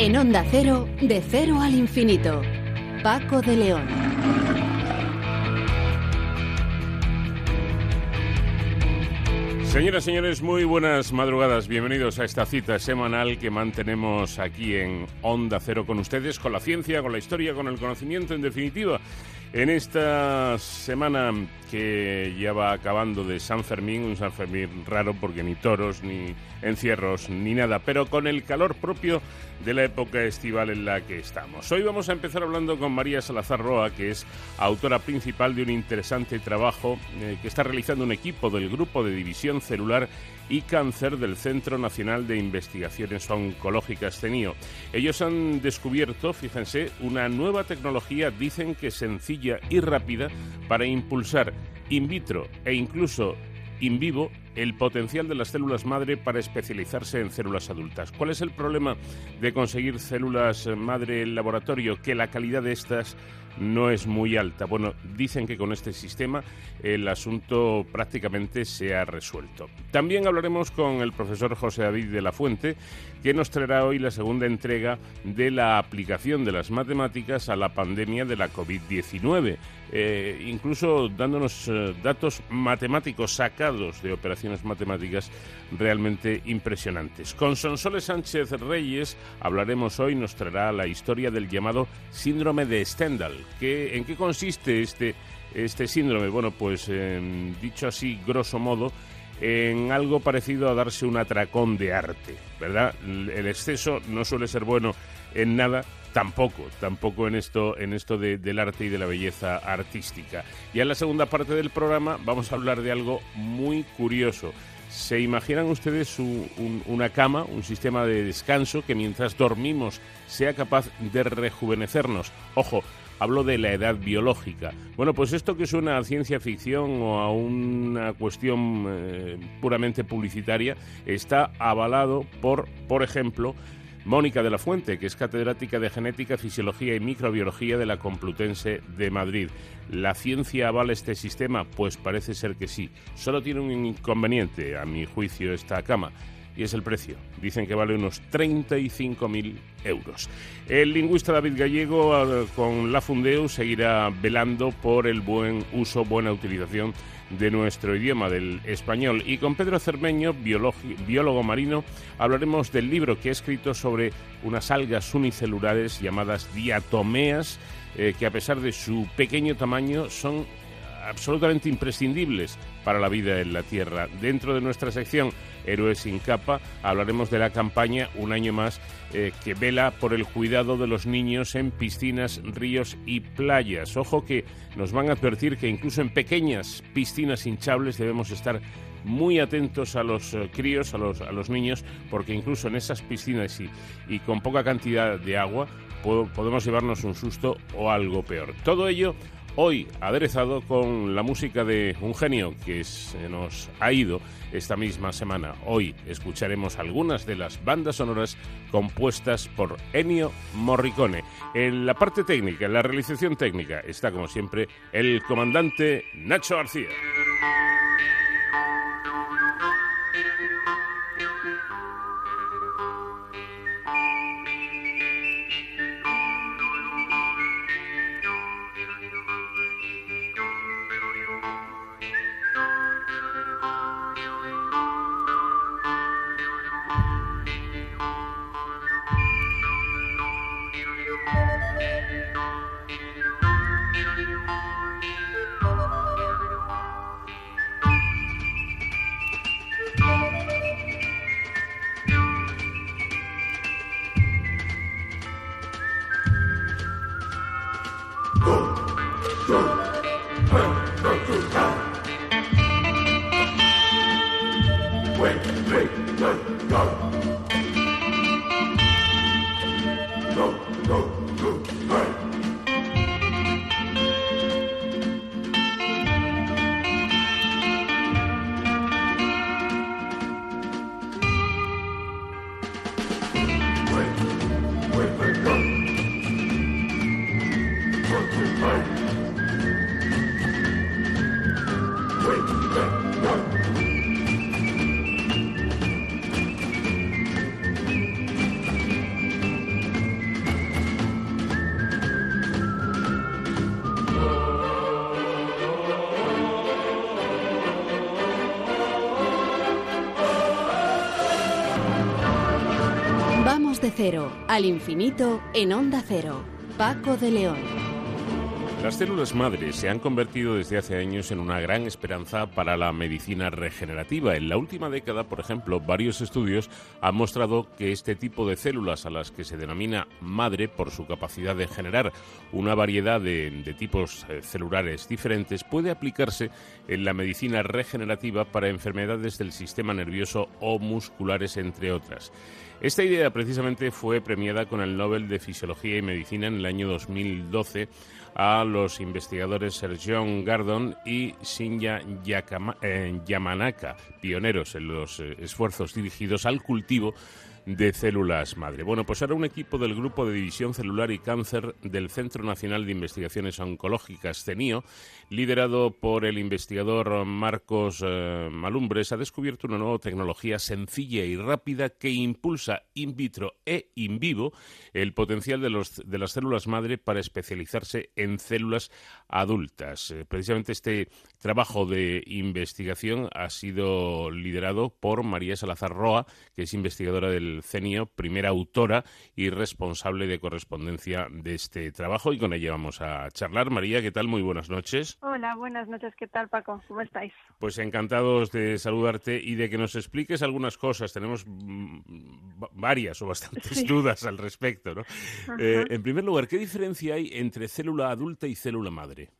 En Onda Cero, de cero al infinito. Paco de León. Señoras y señores, muy buenas madrugadas. Bienvenidos a esta cita semanal que mantenemos aquí en Onda Cero con ustedes, con la ciencia, con la historia, con el conocimiento, en definitiva. En esta semana que ya va acabando de San Fermín, un San Fermín raro porque ni toros, ni encierros, ni nada, pero con el calor propio de la época estival en la que estamos. Hoy vamos a empezar hablando con María Salazar Roa, que es autora principal de un interesante trabajo eh, que está realizando un equipo del Grupo de División Celular y Cáncer del Centro Nacional de Investigaciones Oncológicas CENIO. Ellos han descubierto, fíjense, una nueva tecnología, dicen que sencilla y rápida, para impulsar in vitro e incluso in vivo el potencial de las células madre para especializarse en células adultas. ¿Cuál es el problema de conseguir células madre en laboratorio? Que la calidad de estas no es muy alta. Bueno, dicen que con este sistema el asunto prácticamente se ha resuelto. También hablaremos con el profesor José David de la Fuente, que nos traerá hoy la segunda entrega de la aplicación de las matemáticas a la pandemia de la COVID-19, eh, incluso dándonos eh, datos matemáticos sacados de operaciones matemáticas realmente impresionantes. Con Sonsoles Sánchez Reyes hablaremos hoy, nos traerá la historia del llamado síndrome de Stendhal. ¿En qué consiste este, este síndrome? Bueno, pues dicho así, grosso modo, en algo parecido a darse un atracón de arte, ¿verdad? El exceso no suele ser bueno en nada, tampoco, tampoco en esto, en esto del arte y de la belleza artística. Y en la segunda parte del programa vamos a hablar de algo muy curioso. ¿Se imaginan ustedes una cama, un sistema de descanso que mientras dormimos sea capaz de rejuvenecernos? Ojo, hablo de la edad biológica. Bueno, pues esto que suena a ciencia ficción o a una cuestión eh, puramente publicitaria está avalado por, por ejemplo, Mónica de la Fuente, que es catedrática de Genética, Fisiología y Microbiología de la Complutense de Madrid. ¿La ciencia avala este sistema? Pues parece ser que sí. Solo tiene un inconveniente, a mi juicio, esta cama y es el precio. Dicen que vale unos 35.000 euros. El lingüista David Gallego ah, con la Fundeu seguirá velando por el buen uso, buena utilización de nuestro idioma, del español. Y con Pedro Cermeño, biólogo marino, hablaremos del libro que ha escrito sobre unas algas unicelulares llamadas diatomeas, eh, que a pesar de su pequeño tamaño son absolutamente imprescindibles para la vida en la Tierra. Dentro de nuestra sección Héroes sin capa hablaremos de la campaña Un año más eh, que vela por el cuidado de los niños en piscinas, ríos y playas. Ojo que nos van a advertir que incluso en pequeñas piscinas hinchables debemos estar muy atentos a los eh, críos, a los, a los niños, porque incluso en esas piscinas y, y con poca cantidad de agua podemos llevarnos un susto o algo peor. Todo ello hoy aderezado con la música de un genio que se nos ha ido esta misma semana. Hoy escucharemos algunas de las bandas sonoras compuestas por Ennio Morricone. En la parte técnica, en la realización técnica, está como siempre el comandante Nacho García. Al infinito en Onda Cero. Paco de León. Las células madres se han convertido desde hace años en una gran esperanza para la medicina regenerativa. En la última década, por ejemplo, varios estudios han mostrado que este tipo de células, a las que se denomina madre por su capacidad de generar una variedad de, tipos eh, celulares diferentes, puede aplicarse en la medicina regenerativa para enfermedades del sistema nervioso o musculares, entre otras. Esta idea precisamente fue premiada con el Nobel de Fisiología y Medicina en el año 2012 a los investigadores Sergio Gardon y Shinya eh, Yamanaka, pioneros en los eh, esfuerzos dirigidos al cultivo de células madre. Bueno, pues ahora un equipo del Grupo de División Celular y Cáncer del Centro Nacional de Investigaciones Oncológicas, CENIO, liderado por el investigador Marcos eh, Malumbres, ha descubierto una nueva tecnología sencilla y rápida que impulsa in vitro e in vivo el potencial de, los, de las células madre para especializarse en células adultas. Eh, precisamente este trabajo de investigación ha sido liderado por María Salazar Roa, que es investigadora del CENIO, primera autora y responsable de correspondencia de este trabajo. Y con ella vamos a charlar. María, ¿qué tal? Muy buenas noches. Hola, buenas noches. ¿Qué tal, Paco? ¿Cómo estáis? Pues encantados de saludarte y de que nos expliques algunas cosas. Tenemos mm, varias o bastantes dudas al respecto. ¿no? Eh, en primer lugar, ¿qué diferencia hay entre célula adulta y célula madre?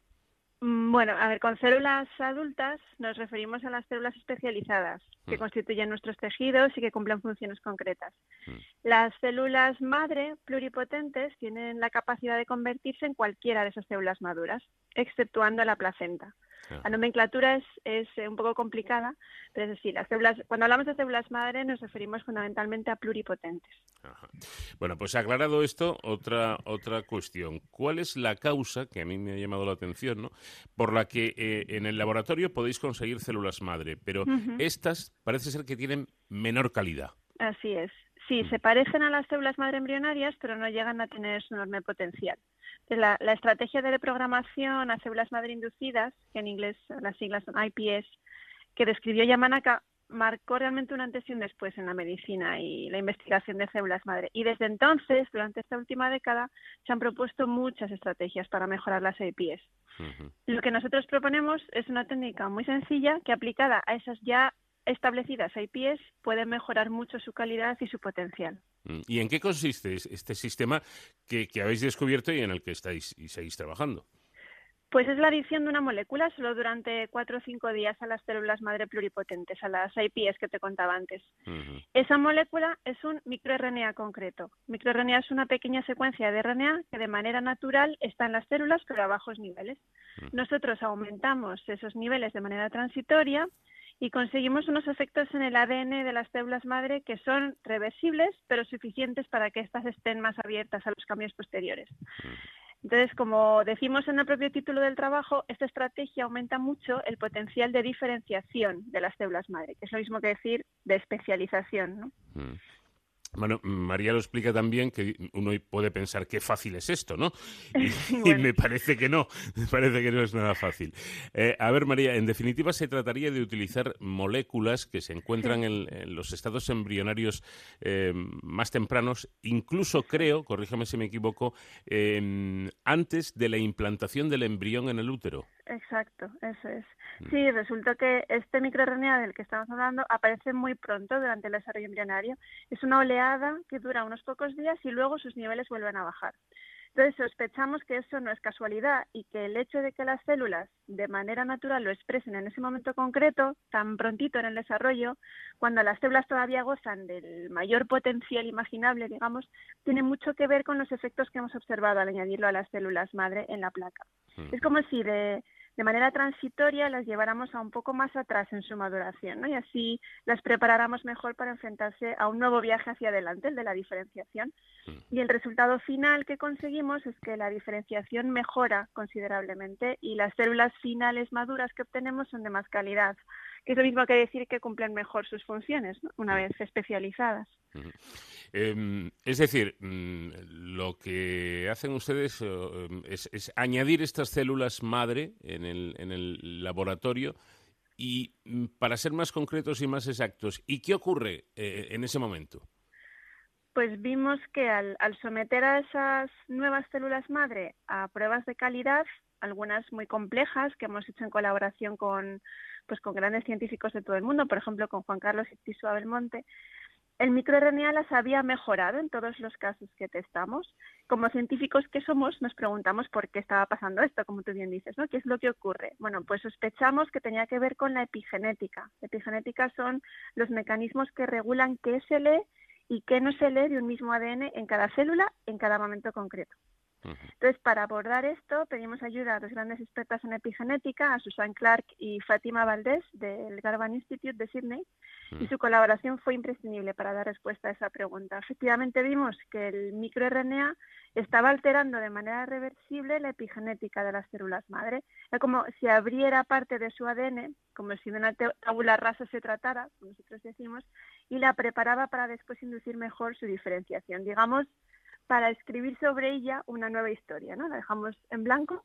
Mm, bueno, a ver, con células adultas nos referimos a las células especializadas que mm. constituyen nuestros tejidos y que cumplen funciones concretas. Mm. Las células madre pluripotentes tienen la capacidad de convertirse en cualquiera de esas células maduras, exceptuando la placenta. La nomenclatura es, es, un poco complicada, pero es decir, las células, cuando hablamos de células madre nos referimos fundamentalmente a pluripotentes. Bueno, pues aclarado esto, otra, otra cuestión. ¿Cuál es la causa, que a mí me ha llamado la atención, ¿no? por la que eh, en el laboratorio podéis conseguir células madre, pero estas parece ser que tienen menor calidad? Así es. Sí, se parecen a las células madre embrionarias, pero no llegan a tener su enorme potencial. La, estrategia de reprogramación a células madre inducidas, que en inglés las siglas son IPS, que describió Yamanaka, marcó realmente un antes y un después en la medicina y la investigación de células madre. Y desde entonces, durante esta última década, se han propuesto muchas estrategias para mejorar las IPS. Lo que nosotros proponemos es una técnica muy sencilla que aplicada a esas ya establecidas IPS pueden mejorar mucho su calidad y su potencial. Mm, ¿Y en qué consiste este sistema que, habéis descubierto y en el que estáis y seguís trabajando? Pues es la adición de una molécula solo durante cuatro o cinco días a las células madre pluripotentes, a las IPS que te contaba antes. Esa molécula es un microRNA concreto. MicroRNA es una pequeña secuencia de RNA que de manera natural está en las células pero a bajos niveles. Nosotros aumentamos esos niveles de manera transitoria y conseguimos unos efectos en el ADN de las células madre que son reversibles, pero suficientes para que éstas estén más abiertas a los cambios posteriores. Entonces, como decimos en el propio título del trabajo, esta estrategia aumenta mucho el potencial de diferenciación de las células madre, que es lo mismo que decir de especialización. ¿no? Bueno, María lo explica también que uno puede pensar qué fácil es esto, ¿no? Y, me parece que no, me parece que no es nada fácil. Eh, a ver, María, en definitiva se trataría de utilizar moléculas que se encuentran en, los estados embrionarios eh, más tempranos, incluso creo, corríjame si me equivoco, eh, antes de la implantación del embrión en el útero. Exacto, eso es. Mm. Sí, resulta que este microRNA del que estamos hablando aparece muy pronto durante el desarrollo embrionario. Es una oleada que dura unos pocos días y luego sus niveles vuelven a bajar. Entonces sospechamos que eso no es casualidad y que el hecho de que las células de manera natural lo expresen en ese momento concreto, tan prontito en el desarrollo, cuando las células todavía gozan del mayor potencial imaginable, digamos, tiene mucho que ver con los efectos que hemos observado al añadirlo a las células madre en la placa. Mm. Es como si de de manera transitoria las lleváramos a un poco más atrás en su maduración, ¿no? Y así las preparáramos mejor para enfrentarse a un nuevo viaje hacia adelante, el de la diferenciación. Mm. Y el resultado final que conseguimos es que la diferenciación mejora considerablemente y las células finales maduras que obtenemos son de más calidad que es lo mismo que decir que cumplen mejor sus funciones, una vez especializadas. Em, es decir, mm, lo que hacen ustedes em, es, añadir estas células madre en el, en el laboratorio y, mm, para ser más concretos y más exactos, ¿y qué ocurre eh, en ese momento? Pues vimos que al, someter a esas nuevas células madre a pruebas de calidad, algunas muy complejas que hemos hecho en colaboración con, pues, con grandes científicos de todo el mundo, por ejemplo con Juan Carlos Iptisua Belmonte, el microRNA las había mejorado en todos los casos que testamos. Como científicos que somos, nos preguntamos por qué estaba pasando esto, como tú bien dices, ¿no? ¿Qué es lo que ocurre? Bueno, pues sospechamos que tenía que ver con la epigenética. Epigenética son los mecanismos que regulan qué se lee y qué no se lee de un mismo ADN en cada célula en cada momento concreto. Entonces, para abordar esto, pedimos ayuda a dos grandes expertas en epigenética, a Susan Clark y Fátima Valdés, del Garvan Institute de Sydney, y su colaboración fue imprescindible para dar respuesta a esa pregunta. Efectivamente, vimos que el microRNA estaba alterando de manera reversible la epigenética de las células madre. Era como si abriera parte de su ADN, como si de una tabula rasa se tratara, como nosotros decimos, y la preparaba para después inducir mejor su diferenciación. Digamos, para escribir sobre ella una nueva historia, ¿no? La dejamos en blanco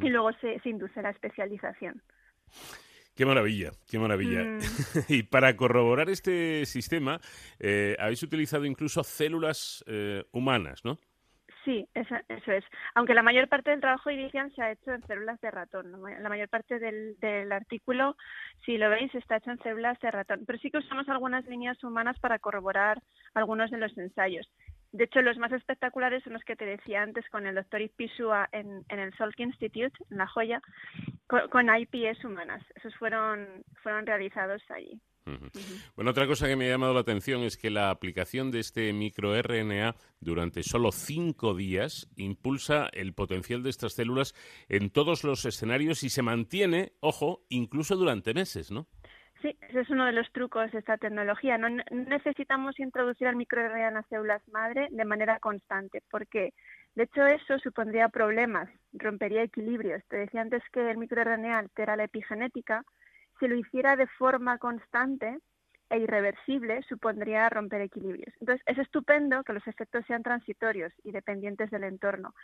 y luego se, induce la especialización. Qué maravilla, qué maravilla. Mm. y para corroborar este sistema, eh, habéis utilizado incluso células eh, humanas, ¿no? Sí, eso, es. Aunque la mayor parte del trabajo inicial se ha hecho en células de ratón. La mayor parte del, del, artículo, si lo veis, está hecho en células de ratón. Pero sí que usamos algunas líneas humanas para corroborar algunos de los ensayos. De hecho, los más espectaculares son los que te decía antes con el doctor Ipisua en, en el Salk Institute, en La Joya, con, IPS humanas. Esos fueron, fueron realizados allí. Bueno, otra cosa que me ha llamado la atención es que la aplicación de este microRNA durante solo cinco días impulsa el potencial de estas células en todos los escenarios y se mantiene, ojo, incluso durante meses, ¿no? Sí, ese es uno de los trucos de esta tecnología. No necesitamos introducir el microRNA en las células madre de manera constante, porque de hecho eso supondría problemas, rompería equilibrios. Te decía antes que el microRNA altera la epigenética. Si lo hiciera de forma constante e irreversible, supondría romper equilibrios. Entonces, es estupendo que los efectos sean transitorios y dependientes del entorno.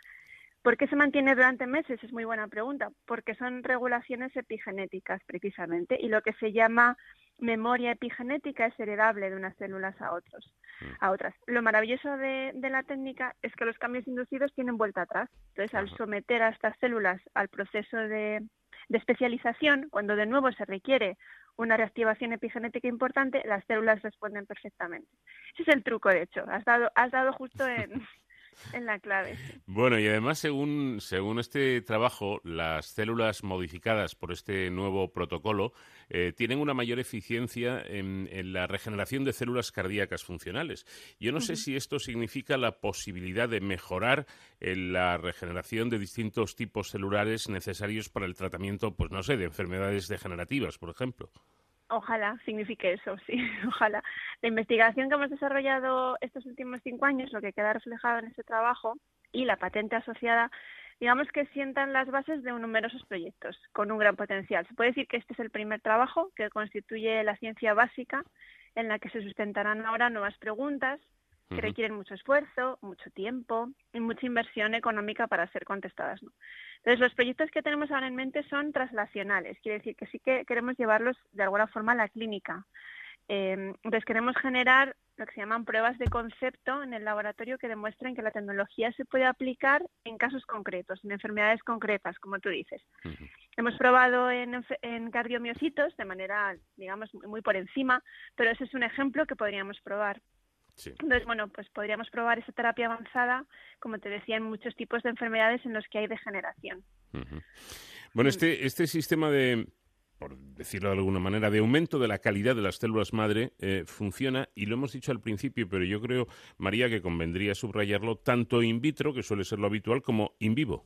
¿Por qué se mantiene durante meses? Es muy buena pregunta. Porque son regulaciones epigenéticas, precisamente, y lo que se llama memoria epigenética es heredable de unas células a otros, a otras. Lo maravilloso de, la técnica es que los cambios inducidos tienen vuelta atrás. Entonces, al someter a estas células al proceso de, especialización, cuando de nuevo se requiere una reactivación epigenética importante, las células responden perfectamente. Ese es el truco, de hecho. Has dado, has dado justo en, en la clave. Bueno, y además, según, según este trabajo, las células modificadas por este nuevo protocolo eh, tienen una mayor eficiencia en, la regeneración de células cardíacas funcionales. Yo no sé si esto significa la posibilidad de mejorar la regeneración de distintos tipos celulares necesarios para el tratamiento, pues no sé, de enfermedades degenerativas, por ejemplo. Ojalá signifique eso, sí, ojalá. La investigación que hemos desarrollado estos últimos cinco años, lo que queda reflejado en ese trabajo y la patente asociada, digamos que sientan las bases de numerosos proyectos con un gran potencial. Se puede decir que este es el primer trabajo que constituye la ciencia básica en la que se sustentarán ahora nuevas preguntas que requieren mucho esfuerzo, mucho tiempo y mucha inversión económica para ser contestadas. ¿no? Entonces, los proyectos que tenemos ahora en mente son traslacionales, quiere decir que sí que queremos llevarlos de alguna forma a la clínica. Eh, entonces, queremos generar lo que se llaman pruebas de concepto en el laboratorio que demuestren que la tecnología se puede aplicar en casos concretos, en enfermedades concretas, como tú dices. Hemos probado en, en cardiomiocitos de manera, digamos, muy por encima, pero ese es un ejemplo que podríamos probar. Entonces, bueno, pues podríamos probar esa terapia avanzada, como te decía, en muchos tipos de enfermedades en los que hay degeneración. Bueno, este, este sistema de, por decirlo de alguna manera, de aumento de la calidad de las células madre eh, funciona, y lo hemos dicho al principio, pero yo creo, María, que convendría subrayarlo tanto in vitro, que suele ser lo habitual, como in vivo.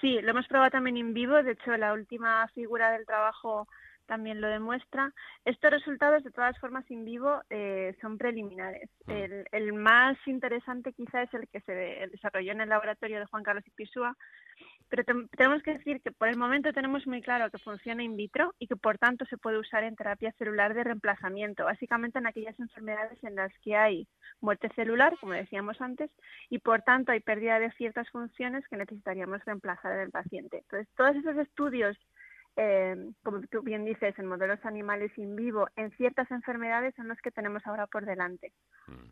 Sí, lo hemos probado también in vivo. De hecho, la última figura del trabajo también lo demuestra. Estos resultados, de todas formas, in vivo eh, son preliminares. Mm. El, más interesante quizá es el que se desarrolló en el laboratorio de Juan Carlos Ipisúa, pero tenemos que decir que por el momento tenemos muy claro que funciona in vitro y que por tanto se puede usar en terapia celular de reemplazamiento, básicamente en aquellas enfermedades en las que hay muerte celular, como decíamos antes, y por tanto hay pérdida de ciertas funciones que necesitaríamos reemplazar en el paciente. Entonces, todos esos estudios eh, como tú bien dices, en modelos animales in vivo, en ciertas enfermedades son los que tenemos ahora por delante. Mm.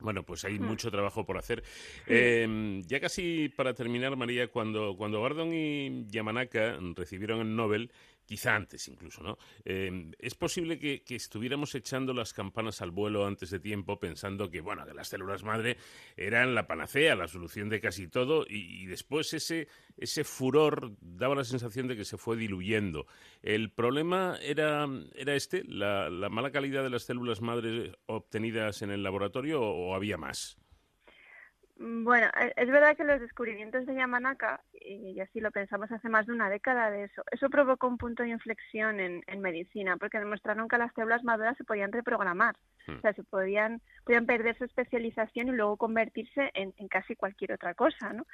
Bueno, pues hay hmm. mucho trabajo por hacer. Em, ya casi para terminar, María, cuando, cuando Gordon y Yamanaka recibieron el Nobel, quizá antes incluso, ¿no? Em, es posible que, estuviéramos echando las campanas al vuelo antes de tiempo pensando que, bueno, que las células madre eran la panacea, la solución de casi todo y, después ese, ese furor daba la sensación de que se fue diluyendo. ¿El problema era, era este, la, la mala calidad de las células madre obtenidas en el laboratorio o había más? Mm, bueno, e, es verdad que los descubrimientos de Yamanaka, y así lo pensamos hace más de una década de eso, eso provocó un punto de inflexión en, medicina, porque demostraron que las células maduras se podían reprogramar, o hmm. sea, se podían, podían perder su especialización y luego convertirse en, casi cualquier otra cosa, ¿no?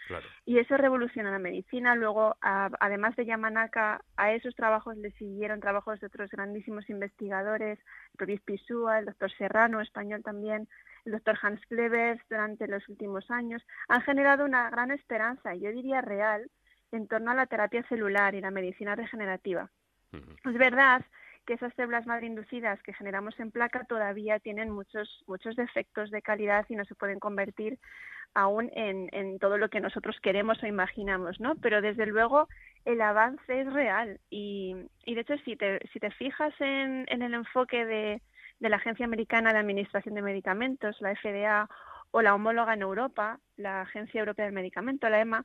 Y eso revolucionó la medicina. Luego, además de Yamanaka, a esos trabajos le siguieron trabajos de otros grandísimos investigadores, el propio Pisúa, el doctor Serrano, español también, el doctor Hans Klevers durante los últimos años, han generado una gran esperanza, yo diría real, en torno a la terapia celular y la medicina regenerativa. Es verdad que esas células madre inducidas que generamos en placa todavía tienen muchos, muchos defectos de calidad y no se pueden convertir aún en, todo lo que nosotros queremos o imaginamos, ¿no? Pero desde luego el avance es real y, y de hecho si te, si te fijas en, en el enfoque de, de la Agencia Americana de Administración de Medicamentos, la FDA, o la homóloga en Europa, la Agencia Europea del Medicamento, la EMA,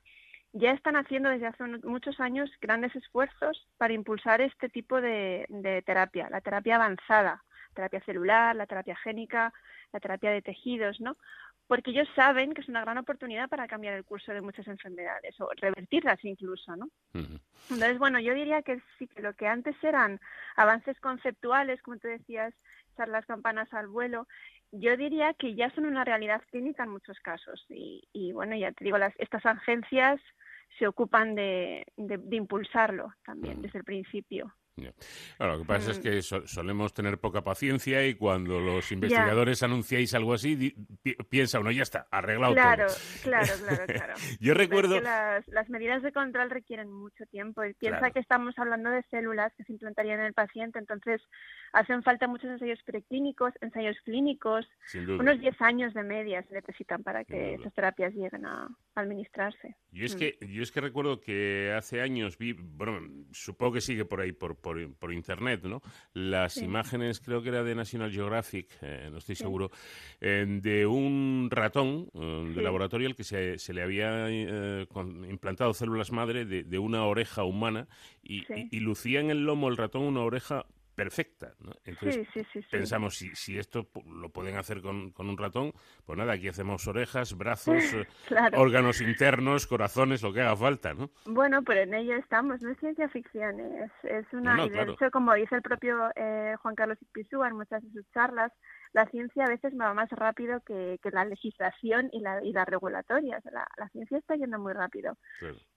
ya están haciendo desde hace muchos años grandes esfuerzos para impulsar este tipo de, terapia, la terapia avanzada, terapia celular, la terapia génica, la terapia de tejidos, ¿no? Porque ellos saben que es una gran oportunidad para cambiar el curso de muchas enfermedades o revertirlas incluso, ¿no? Entonces, bueno, yo diría que sí que lo que antes eran avances conceptuales, como tú decías, echar las campanas al vuelo, yo diría que ya son una realidad clínica en muchos casos. Y, bueno, ya te digo, las, estas agencias se ocupan de, de impulsarlo también desde el principio lo que pasa es mm. que solemos tener poca paciencia y cuando los investigadores anunciáis algo así, piensa uno, ya está, arreglado claro, Claro, claro, claro. Yo recuerdo... las, las, medidas de control requieren mucho tiempo y piensa que estamos hablando de células que se implantarían en el paciente, entonces hacen falta muchos ensayos preclínicos, ensayos clínicos, unos 10 años de media se necesitan para que esas terapias lleguen a administrarse. Yo es, mm. que, yo es que recuerdo que hace años vi, bueno, supongo que sigue por ahí, por por, internet, ¿no? Las imágenes, creo que era de National Geographic, eh, no estoy seguro, de un ratón eh, de laboratorio al que se, se le había eh, implantado células madre de, una oreja humana y, y, lucía en el lomo el ratón una oreja perfecta. ¿no? Entonces pensamos, si, si esto lo pueden hacer con, con, un ratón, pues nada, aquí hacemos orejas, brazos, eh, órganos internos, corazones, lo que haga falta, ¿no? Bueno, pero en ello estamos, no es ciencia ficción, es, es una... de hecho, como dice el propio eh, Juan Carlos Ipizúa en muchas de sus charlas, la ciencia a veces va más rápido que, la legislación y la, y la regulatoria. la, ciencia está yendo muy rápido.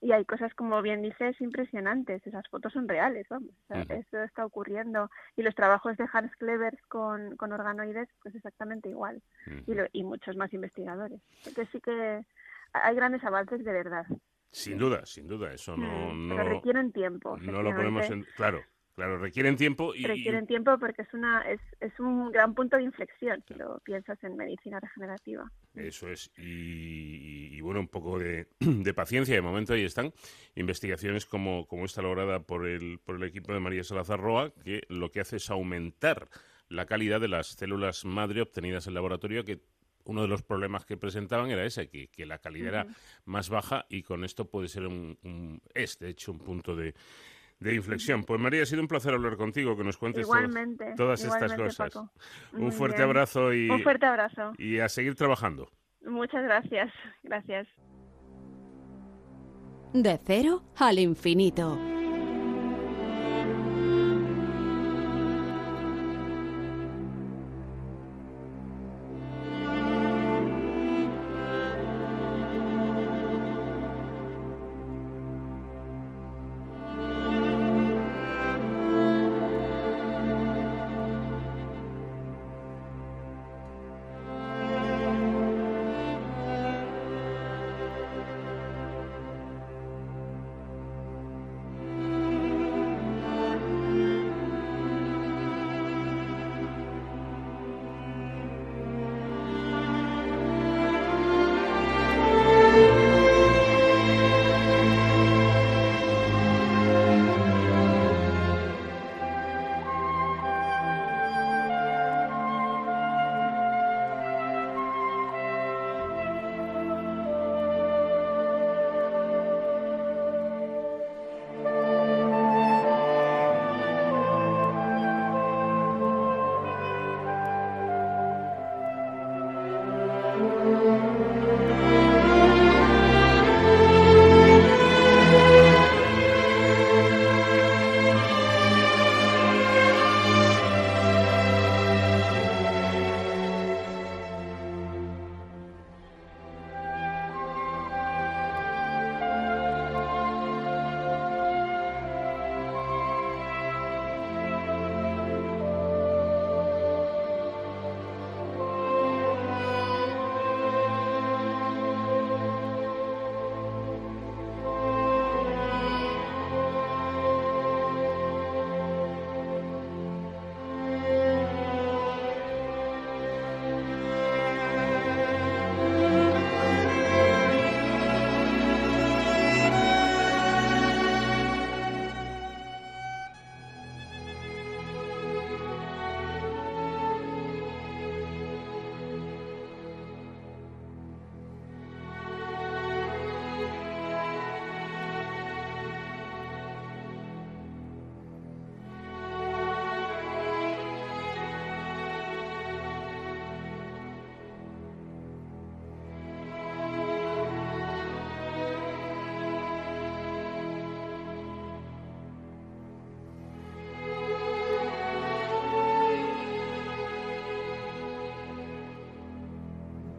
Y hay cosas, como bien dices, impresionantes. Esas fotos son reales, vamos. Eso está ocurriendo. Y los trabajos de Hans Klevers con, con organoides, pues exactamente igual. y, y muchos más investigadores. Porque sí que hay grandes avances de verdad. Sin duda, sin duda. Eso no... Mm, requieren tiempo. No lo ponemos en... Claro, Claro, requieren tiempo y... Requieren tiempo porque es, una, es, es un gran punto de inflexión si lo piensas en medicina regenerativa. Eso es. Y, bueno, un poco de, paciencia. De momento ahí están investigaciones como, como esta lograda por el, por el equipo de María Salazar Roa, que lo que hace es aumentar la calidad de las células madre obtenidas en laboratorio que uno de los problemas que presentaban era ese, que, que la calidad era más baja y con esto puede ser un, un, es de hecho un punto de, de inflexión. Pues María, ha sido un placer hablar contigo, que nos cuentes todas estas cosas. Un fuerte abrazo y un fuerte abrazo y a seguir trabajando. Muchas gracias, gracias. De cero al infinito.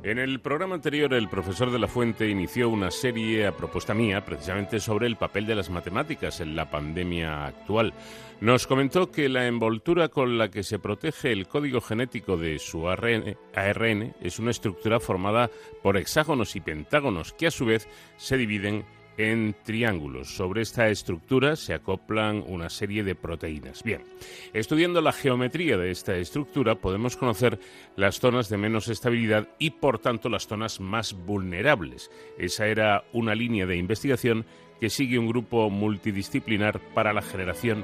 En el programa anterior, el profesor de la Fuente inició una serie a propuesta mía, precisamente sobre el papel de las matemáticas en la pandemia actual. Nos comentó que la envoltura con la que se protege el código genético de su ARN, es una estructura formada por hexágonos y pentágonos que a su vez se dividen en triángulos. Sobre esta estructura se acoplan una serie de proteínas. Bien, estudiando la geometría de esta estructura podemos conocer las zonas de menos estabilidad y por tanto las zonas más vulnerables. Esa era una línea de investigación que sigue un grupo multidisciplinar para la generación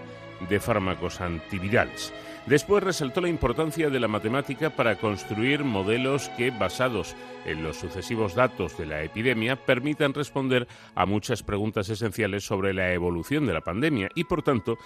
de fármacos antivirales. Después resaltó la importancia de la matemática para construir modelos que, basados en los sucesivos datos de la epidemia, permitan responder a muchas preguntas esenciales sobre la evolución de la pandemia y, por tanto,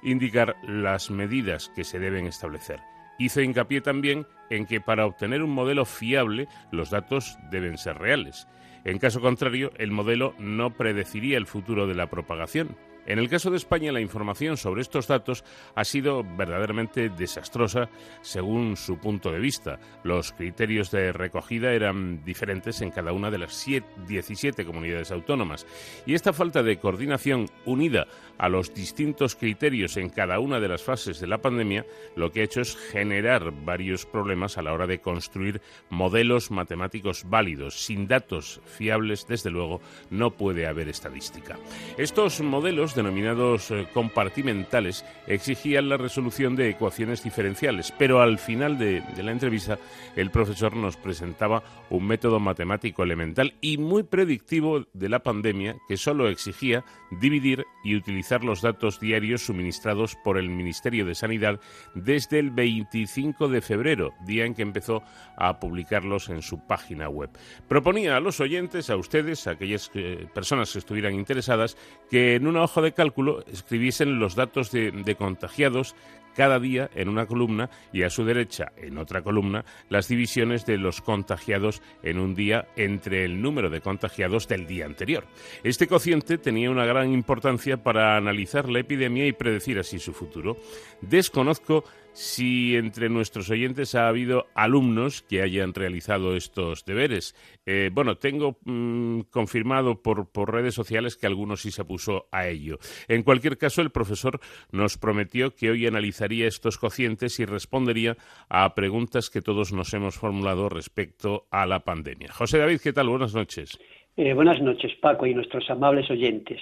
indicar las medidas que se deben establecer. Hizo hincapié también en que para obtener un modelo fiable los datos deben ser reales. En caso contrario, el modelo no predeciría el futuro de la propagación, en el caso de España, la información sobre estos datos ha sido verdaderamente desastrosa según su punto de vista. Los criterios de recogida eran diferentes en cada una de las 17 comunidades autónomas. Y esta falta de coordinación unida a los distintos criterios en cada una de las fases de la pandemia, lo que ha hecho es generar varios problemas a la hora de construir modelos matemáticos válidos. Sin datos fiables, desde luego, no puede haber estadística. Estos modelos denominados eh, compartimentales exigían la resolución de ecuaciones diferenciales, pero al final de, de la entrevista el profesor nos presentaba un método matemático elemental y muy predictivo de la pandemia que solo exigía dividir y utilizar los datos diarios suministrados por el Ministerio de Sanidad desde el 25 de febrero, día en que empezó a publicarlos en su página web. Proponía a los oyentes, a ustedes, a aquellas eh, personas que estuvieran interesadas, que en una hoja de cálculo escribiesen los datos de, de contagiados cada día en una columna y a su derecha en otra columna las divisiones de los contagiados en un día entre el número de contagiados del día anterior. Este cociente tenía una gran importancia para analizar la epidemia y predecir así su futuro. Desconozco si entre nuestros oyentes ha habido alumnos que hayan realizado estos deberes. Eh, bueno, tengo mm, confirmado por, por, redes sociales que algunos sí se puso a ello. En cualquier caso, el profesor nos prometió que hoy analizaría estos cocientes y respondería a preguntas que todos nos hemos formulado respecto a la pandemia. José David, ¿qué tal? Buenas noches. Eh, buenas noches, Paco, y nuestros amables oyentes.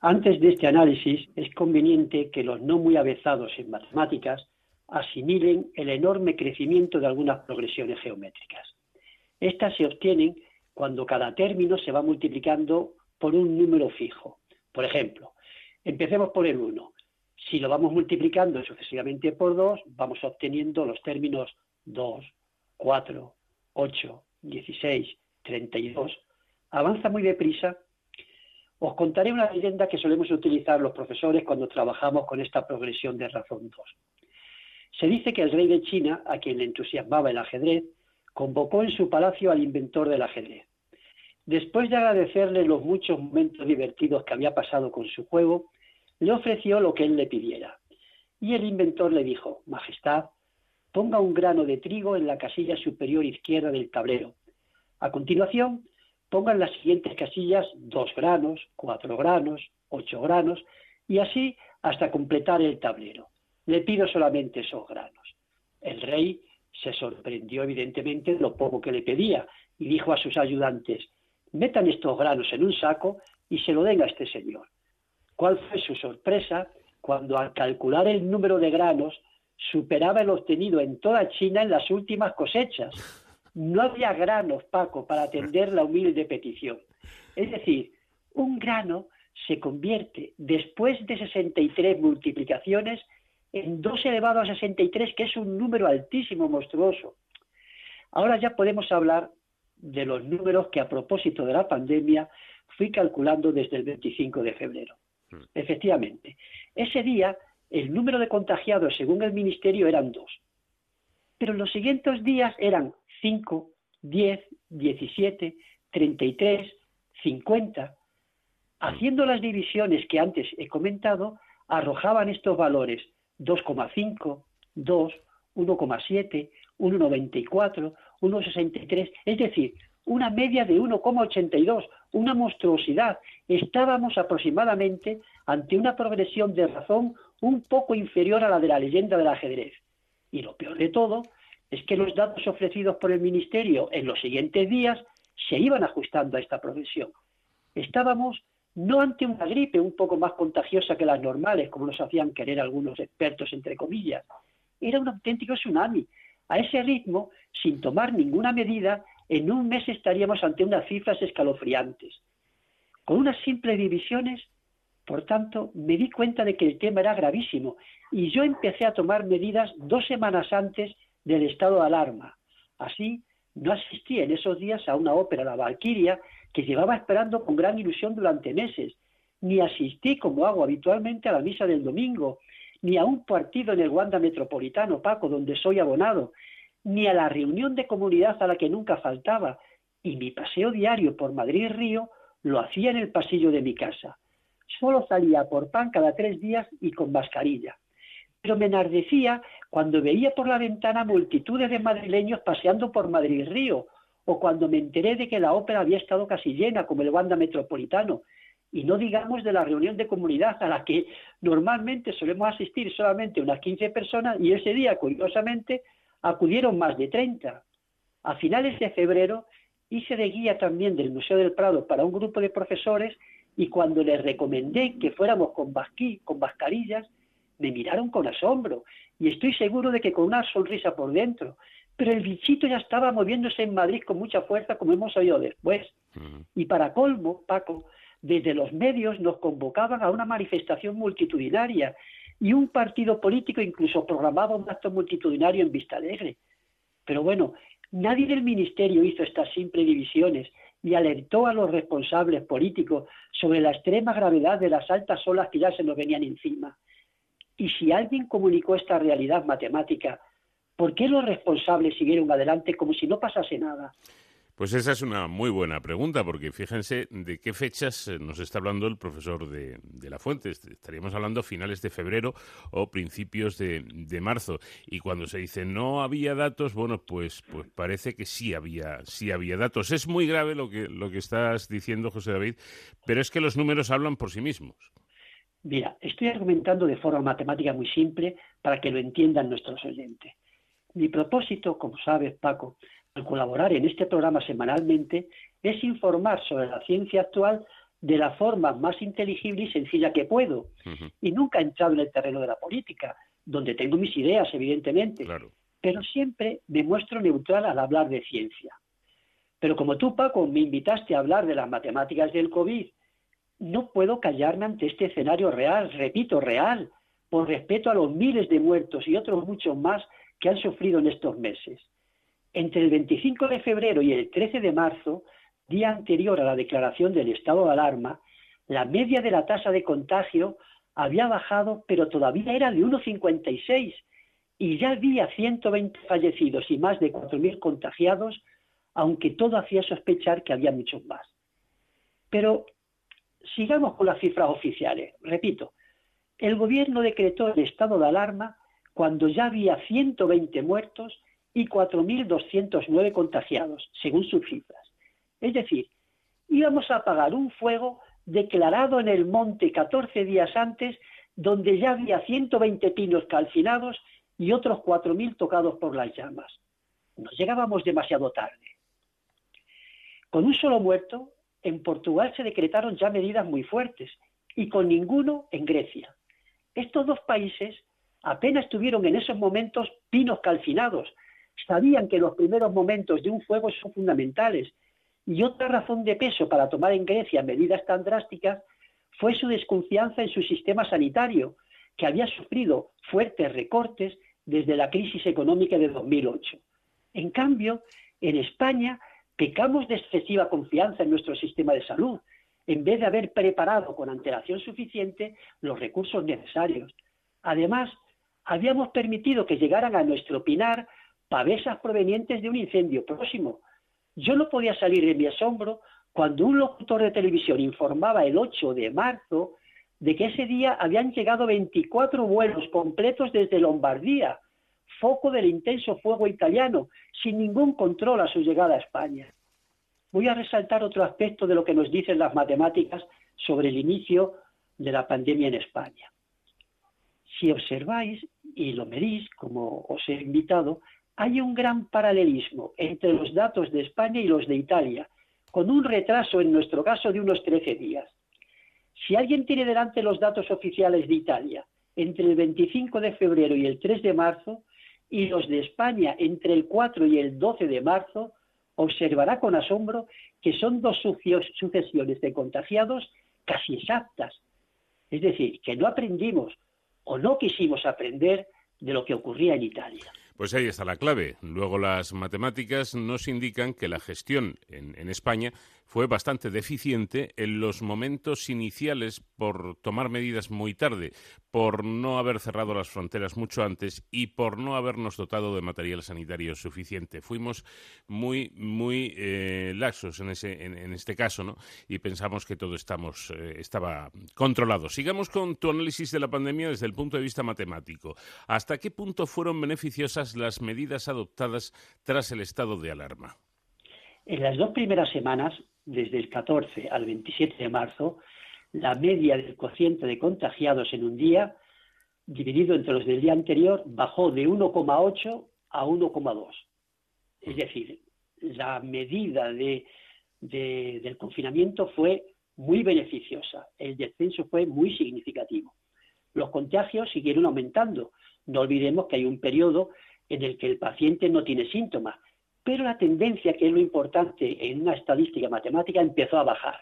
Antes de este análisis, es conveniente que los no muy avezados en matemáticas asimilen el enorme crecimiento de algunas progresiones geométricas. Estas se obtienen cuando cada término se va multiplicando por un número fijo. Por ejemplo, empecemos por el 1. Si lo vamos multiplicando sucesivamente por 2, vamos obteniendo los términos 2, 4, 8, 16, 32. Avanza muy deprisa. Os contaré una leyenda que solemos utilizar los profesores cuando trabajamos con esta progresión de razón 2. Se dice que el rey de China, a quien le entusiasmaba el ajedrez, convocó en su palacio al inventor del ajedrez. Después de agradecerle los muchos momentos divertidos que había pasado con su juego, le ofreció lo que él le pidiera. Y el inventor le dijo, Majestad, ponga un grano de trigo en la casilla superior izquierda del tablero. A continuación, ponga en las siguientes casillas dos granos, cuatro granos, ocho granos, y así hasta completar el tablero. Le pido solamente esos granos. El rey se sorprendió evidentemente de lo poco que le pedía y dijo a sus ayudantes, metan estos granos en un saco y se lo den a este señor. ¿Cuál fue su sorpresa cuando al calcular el número de granos superaba el obtenido en toda China en las últimas cosechas? No había granos, Paco, para atender la humilde petición. Es decir, un grano se convierte, después de 63 multiplicaciones, en 2 elevado a 63, que es un número altísimo, monstruoso. Ahora ya podemos hablar de los números que a propósito de la pandemia fui calculando desde el 25 de febrero. Mm. Efectivamente, ese día el número de contagiados según el ministerio eran dos, pero en los siguientes días eran 5, 10, 17, 33, 50. Haciendo las divisiones que antes he comentado, arrojaban estos valores 2,5, 2, 1,7, 1,94, 1,63, es decir, una media de 1,82, una monstruosidad. Estábamos aproximadamente ante una progresión de razón un poco inferior a la de la leyenda del ajedrez. Y lo peor de todo es que los datos ofrecidos por el Ministerio en los siguientes días se iban ajustando a esta progresión. Estábamos no ante una gripe un poco más contagiosa que las normales, como nos hacían querer algunos expertos, entre comillas. Era un auténtico tsunami. A ese ritmo, sin tomar ninguna medida, en un mes estaríamos ante unas cifras escalofriantes. Con unas simples divisiones, por tanto, me di cuenta de que el tema era gravísimo y yo empecé a tomar medidas dos semanas antes del estado de alarma. Así, no asistí en esos días a una ópera, La Valquiria, que llevaba esperando con gran ilusión durante meses, ni asistí, como hago habitualmente, a la misa del domingo, ni a un partido en el Wanda Metropolitano, Paco, donde soy abonado, ni a la reunión de comunidad a la que nunca faltaba, y mi paseo diario por Madrid Río lo hacía en el pasillo de mi casa. Solo salía por pan cada tres días y con mascarilla. Pero me enardecía cuando veía por la ventana multitudes de madrileños paseando por Madrid Río, o cuando me enteré de que la ópera había estado casi llena, como el Wanda Metropolitano, y no digamos de la reunión de comunidad a la que normalmente solemos asistir solamente unas 15 personas, y ese día, curiosamente, acudieron más de 30. A finales de febrero hice de guía también del Museo del Prado para un grupo de profesores y cuando les recomendé que fuéramos con, basquí, con mascarillas, me miraron con asombro y estoy seguro de que con una sonrisa por dentro. Pero el bichito ya estaba moviéndose en Madrid con mucha fuerza, como hemos oído después. Y para colmo, Paco, desde los medios nos convocaban a una manifestación multitudinaria y un partido político incluso programaba un acto multitudinario en Vista Alegre. Pero bueno, nadie del ministerio hizo estas simples divisiones y alertó a los responsables políticos sobre la extrema gravedad de las altas olas que ya se nos venían encima. Y si alguien comunicó esta realidad matemática, ¿por qué los responsables siguieron adelante como si no pasase nada? Pues esa es una muy buena pregunta, porque fíjense de qué fechas eh, nos está hablando el profesor de, la Fuente. Estaríamos hablando finales de febrero o principios de, marzo. Y cuando se dice no había datos, bueno, pues, pues parece que sí había, sí había datos. Es muy grave lo que, lo que estás diciendo, José David, pero es que los números hablan por sí mismos. Mira, estoy argumentando de forma matemática muy simple para que lo entiendan nuestros oyentes. Mi propósito, como sabes, Paco, al colaborar en este programa semanalmente es informar sobre la ciencia actual de la forma más inteligible y sencilla que puedo. Y nunca he entrado en el terreno de la política, donde tengo mis ideas, evidentemente, pero siempre me muestro neutral al hablar de ciencia. Pero como tú, Paco, me invitaste a hablar de las matemáticas del COVID, no puedo callarme ante este escenario real, repito, real, por respeto a los miles de muertos y otros muchos más que han sufrido en estos meses. Entre el 25 de febrero y el 13 de marzo, día anterior a la declaración del estado de alarma, la media de la tasa de contagio había bajado, pero todavía era de 1,56 y ya había 120 fallecidos y más de 4.000 contagiados, aunque todo hacía sospechar que había muchos más. Pero sigamos con las cifras oficiales. Repito, el gobierno decretó el estado de alarma cuando ya había 120 muertos y 4.209 contagiados, según sus cifras. Es decir, íbamos a apagar un fuego declarado en el monte 14 días antes, donde ya había 120 pinos calcinados y otros 4.000 tocados por las llamas. Nos llegábamos demasiado tarde. Con un solo muerto, en Portugal se decretaron ya medidas muy fuertes y con ninguno en Grecia. Estos dos países apenas tuvieron en esos momentos pinos calcinados, sabían que los primeros momentos de un fuego son fundamentales. Y otra razón de peso para tomar en Grecia medidas tan drásticas fue su desconfianza en su sistema sanitario, que había sufrido fuertes recortes desde la crisis económica de 2008. En cambio, en España pecamos de excesiva confianza en nuestro sistema de salud, en vez de haber preparado con antelación suficiente los recursos necesarios. Además, habíamos permitido que llegaran a nuestro pinar pavesas provenientes de un incendio próximo. Yo no podía salir de mi asombro cuando un locutor de televisión informaba el 8 de marzo de que ese día habían llegado 24 vuelos completos desde Lombardía, foco del intenso fuego italiano, sin ningún control a su llegada a España. Voy a resaltar otro aspecto de lo que nos dicen las matemáticas sobre el inicio de la pandemia en España. Si observáis y lo medís, como os he invitado, hay un gran paralelismo entre los datos de España y los de Italia, con un retraso en nuestro caso de unos 13 días. Si alguien tiene delante los datos oficiales de Italia entre el 25 de febrero y el 3 de marzo, y los de España entre el 4 y el 12 de marzo, observará con asombro que son dos sucesiones de contagiados casi exactas. Es decir, que no aprendimos o no quisimos aprender de lo que ocurría en Italia. Pues ahí está la clave. Luego las matemáticas nos indican que la gestión en, España fue bastante deficiente en los momentos iniciales por tomar medidas muy tarde, por no haber cerrado las fronteras mucho antes y por no habernos dotado de material sanitario suficiente. Fuimos muy, muy eh, laxos en, ese, en, este caso, ¿no? Y pensamos que todo estamos, eh, estaba controlado. Sigamos con tu análisis de la pandemia desde el punto de vista matemático. ¿Hasta qué punto fueron beneficiosas las medidas adoptadas tras el estado de alarma? En las dos primeras semanas desde el 14 al 27 de marzo, la media del cociente de contagiados en un día, dividido entre los del día anterior, bajó de 1,8 a 1,2. Es decir, la medida de, del confinamiento fue muy beneficiosa, el descenso fue muy significativo. Los contagios siguieron aumentando. No olvidemos que hay un periodo en el que el paciente no tiene síntomas, pero la tendencia, que es lo importante en una estadística matemática, empezó a bajar.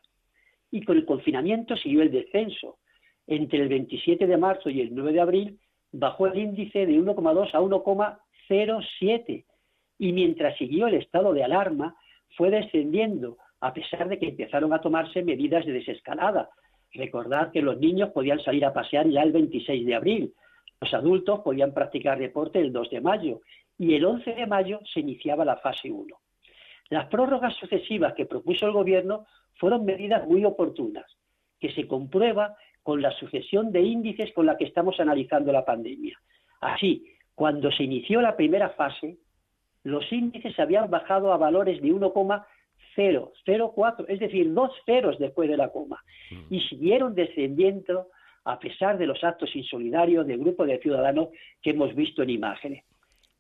Y con el confinamiento siguió el descenso. Entre el 27 de marzo y el 9 de abril bajó el índice de 1,2 a 1,07. Y mientras siguió el estado de alarma, fue descendiendo, a pesar de que empezaron a tomarse medidas de desescalada. Recordad que los niños podían salir a pasear ya el 26 de abril, los adultos podían practicar deporte el 2 de mayo y el 11 de mayo se iniciaba la fase 1. Las prórrogas sucesivas que propuso el Gobierno fueron medidas muy oportunas, que se comprueba con la sucesión de índices con la que estamos analizando la pandemia. Así, cuando se inició la primera fase, los índices habían bajado a valores de 1,004, es decir, dos ceros después de la coma, mm. y siguieron descendiendo a pesar de los actos insolidarios del grupo de ciudadanos que hemos visto en imágenes.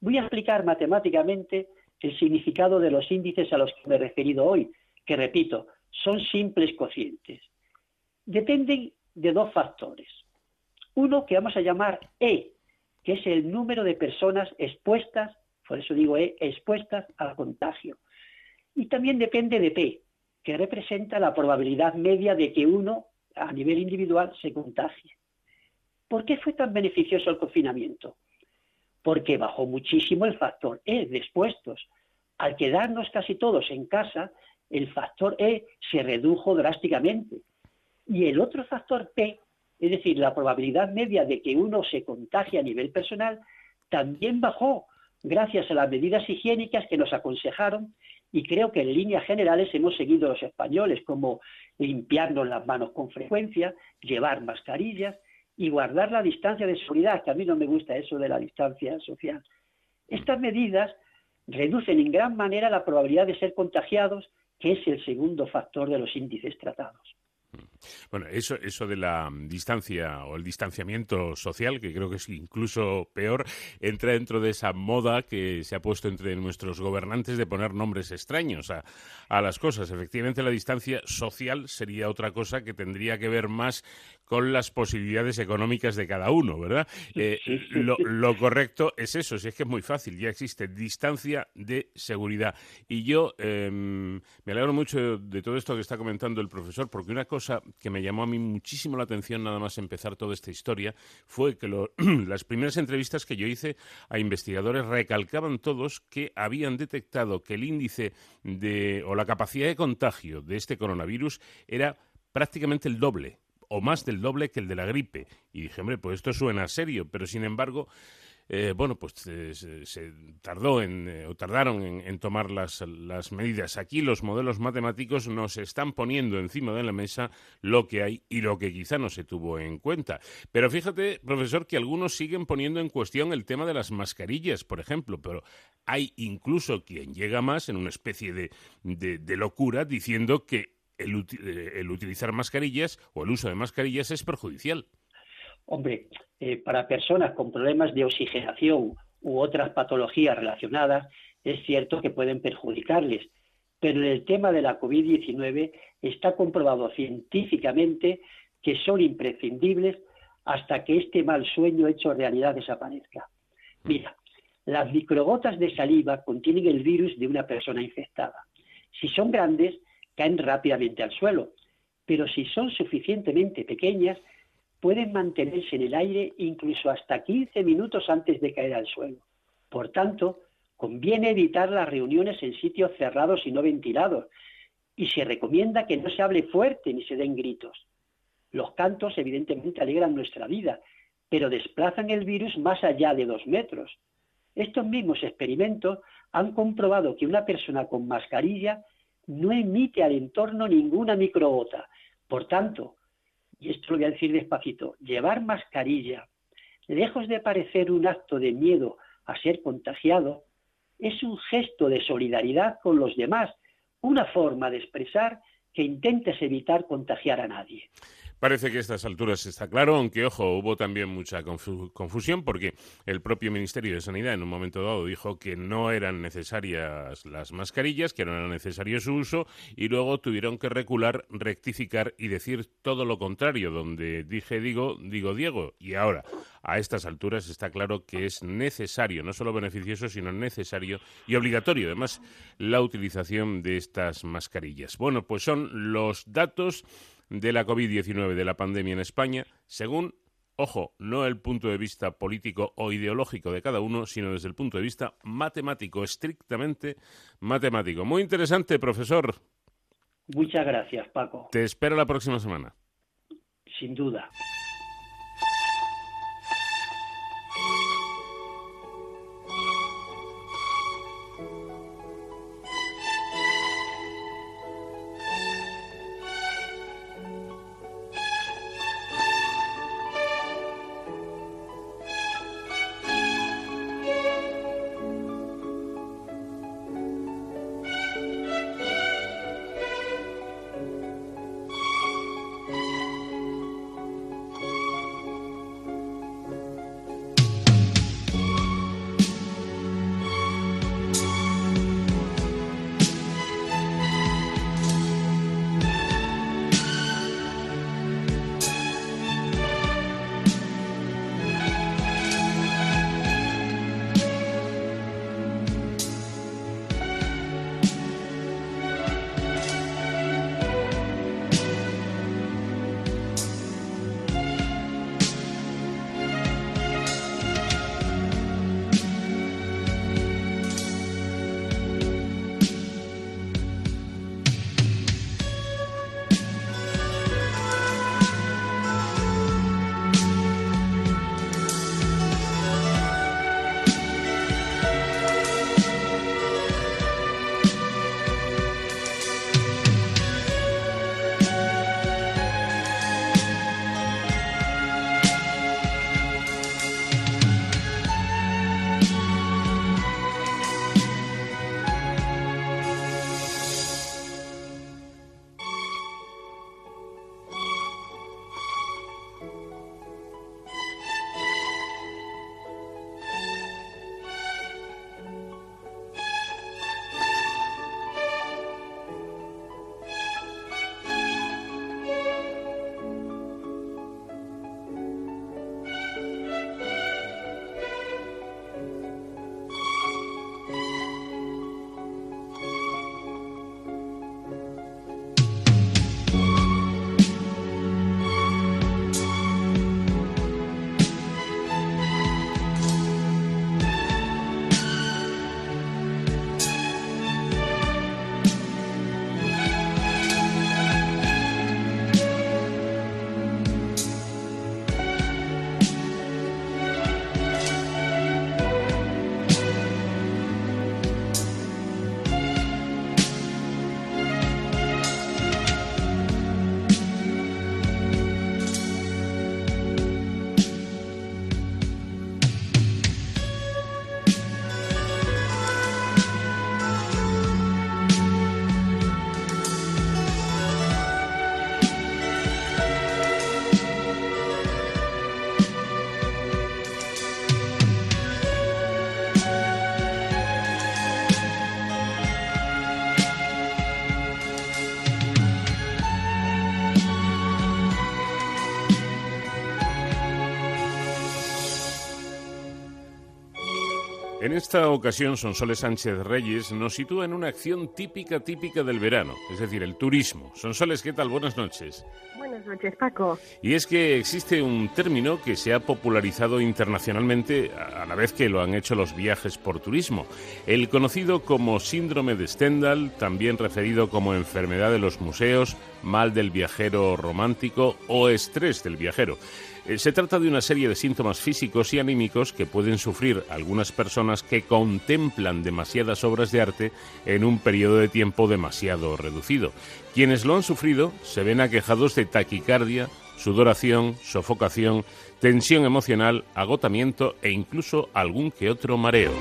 Voy a explicar matemáticamente el significado de los índices a los que me he referido hoy, que repito, son simples cocientes. Dependen de dos factores. Uno que vamos a llamar E, que es el número de personas expuestas, por eso digo E, expuestas al contagio. Y también depende de P, que representa la probabilidad media de que uno, a nivel individual, se contagie. ¿Por qué fue tan beneficioso el confinamiento? Porque bajó muchísimo el factor E de. Al quedarnos casi todos en casa, el factor E se redujo drásticamente. Y el otro factor P, es decir, la probabilidad media de que uno se contagie a nivel personal, también bajó gracias a las medidas higiénicas que nos aconsejaron y creo que en líneas generales hemos seguido los españoles, como limpiarnos las manos con frecuencia, llevar mascarillas y guardar la distancia de seguridad, que a mí no me gusta eso de la distancia social. Estas medidas reducen en gran manera la probabilidad de ser contagiados, que es el segundo factor de los índices tratados. Bueno, eso, eso de la distancia o el distanciamiento social, que creo que es incluso peor, entra dentro de esa moda que se ha puesto entre nuestros gobernantes de poner nombres extraños a, a las cosas. Efectivamente, la distancia social sería otra cosa que tendría que ver más con las posibilidades económicas de cada uno, ¿verdad? Eh, lo, lo, correcto es eso, si es que es muy fácil, ya existe distancia de seguridad. Y yo em, me alegro mucho de todo esto que está comentando el profesor, porque una cosa que me llamó a mí muchísimo la atención nada más empezar toda esta historia fue que las primeras entrevistas que yo hice a investigadores recalcaban todos que habían detectado que el índice de o la capacidad de contagio de este coronavirus era prácticamente el doble o más del doble que el de la gripe. Y dije, hombre, pues esto suena serio, pero sin embargo, eh, bueno, pues eh, se, tardó en, eh, o tardaron en, tomar las, las, medidas. Aquí los modelos matemáticos nos están poniendo encima de la mesa lo que hay y lo que quizá no se tuvo en cuenta. Pero fíjate, profesor, que algunos siguen poniendo en cuestión el tema de las mascarillas, por ejemplo, pero hay incluso quien llega más en una especie de, de, locura diciendo que el, el utilizar mascarillas o el uso de mascarillas es perjudicial. Hombre, eh, para personas con problemas de oxigenación u otras patologías relacionadas, es cierto que pueden perjudicarles, pero en el tema de la COVID-19 está comprobado científicamente que son imprescindibles hasta que este mal sueño hecho realidad desaparezca. Mira, las microgotas de saliva contienen el virus de una persona infectada. Si son grandes, caen rápidamente al suelo, pero si son suficientemente pequeñas, pueden mantenerse en el aire incluso hasta 15 minutos antes de caer al suelo. Por tanto, conviene evitar las reuniones en sitios cerrados y no ventilados, y se recomienda que no se hable fuerte ni se den gritos. Los cantos evidentemente alegran nuestra vida, pero desplazan el virus más allá de dos metros. Estos mismos experimentos han comprobado que una persona con mascarilla no emite al entorno ninguna microgota. Por tanto, y esto lo voy a decir despacito, llevar mascarilla, lejos de parecer un acto de miedo a ser contagiado, es un gesto de solidaridad con los demás, una forma de expresar que intentes evitar contagiar a nadie. Parece que a estas alturas está claro, aunque, ojo, hubo también mucha confusión porque el propio Ministerio de Sanidad en un momento dado dijo que no eran necesarias las mascarillas, que no era necesario su uso, y luego tuvieron que recular, rectificar y decir todo lo contrario, donde dije digo, digo Diego, y ahora a estas alturas está claro que es necesario, no solo beneficioso, sino necesario y obligatorio, además, la utilización de estas mascarillas. Bueno, pues son los datos de la COVID-19, de la pandemia en España, según, ojo, no el punto de vista político o ideológico de cada uno, sino desde el punto de vista matemático, estrictamente matemático. Muy interesante, profesor. Muchas gracias, Paco. Te espero la próxima semana. Sin duda. En esta ocasión, Sonsoles Sánchez Reyes nos sitúa en una acción típica, típica del verano, es decir, el turismo. Sonsoles, ¿qué tal? Buenas noches. Buenas noches, Paco. Y es que existe un término que se ha popularizado internacionalmente a la vez que lo han hecho los viajes por turismo, el conocido como síndrome de Stendhal, también referido como enfermedad de los museos, mal del viajero romántico o estrés del viajero. Eh, se trata de una serie de síntomas físicos y anímicos que pueden sufrir algunas personas que contemplan demasiadas obras de arte en un periodo de tiempo demasiado reducido. Quienes lo han sufrido se ven aquejados de taquicardia, sudoración, sofocación, tensión emocional, agotamiento e incluso algún que otro mareo.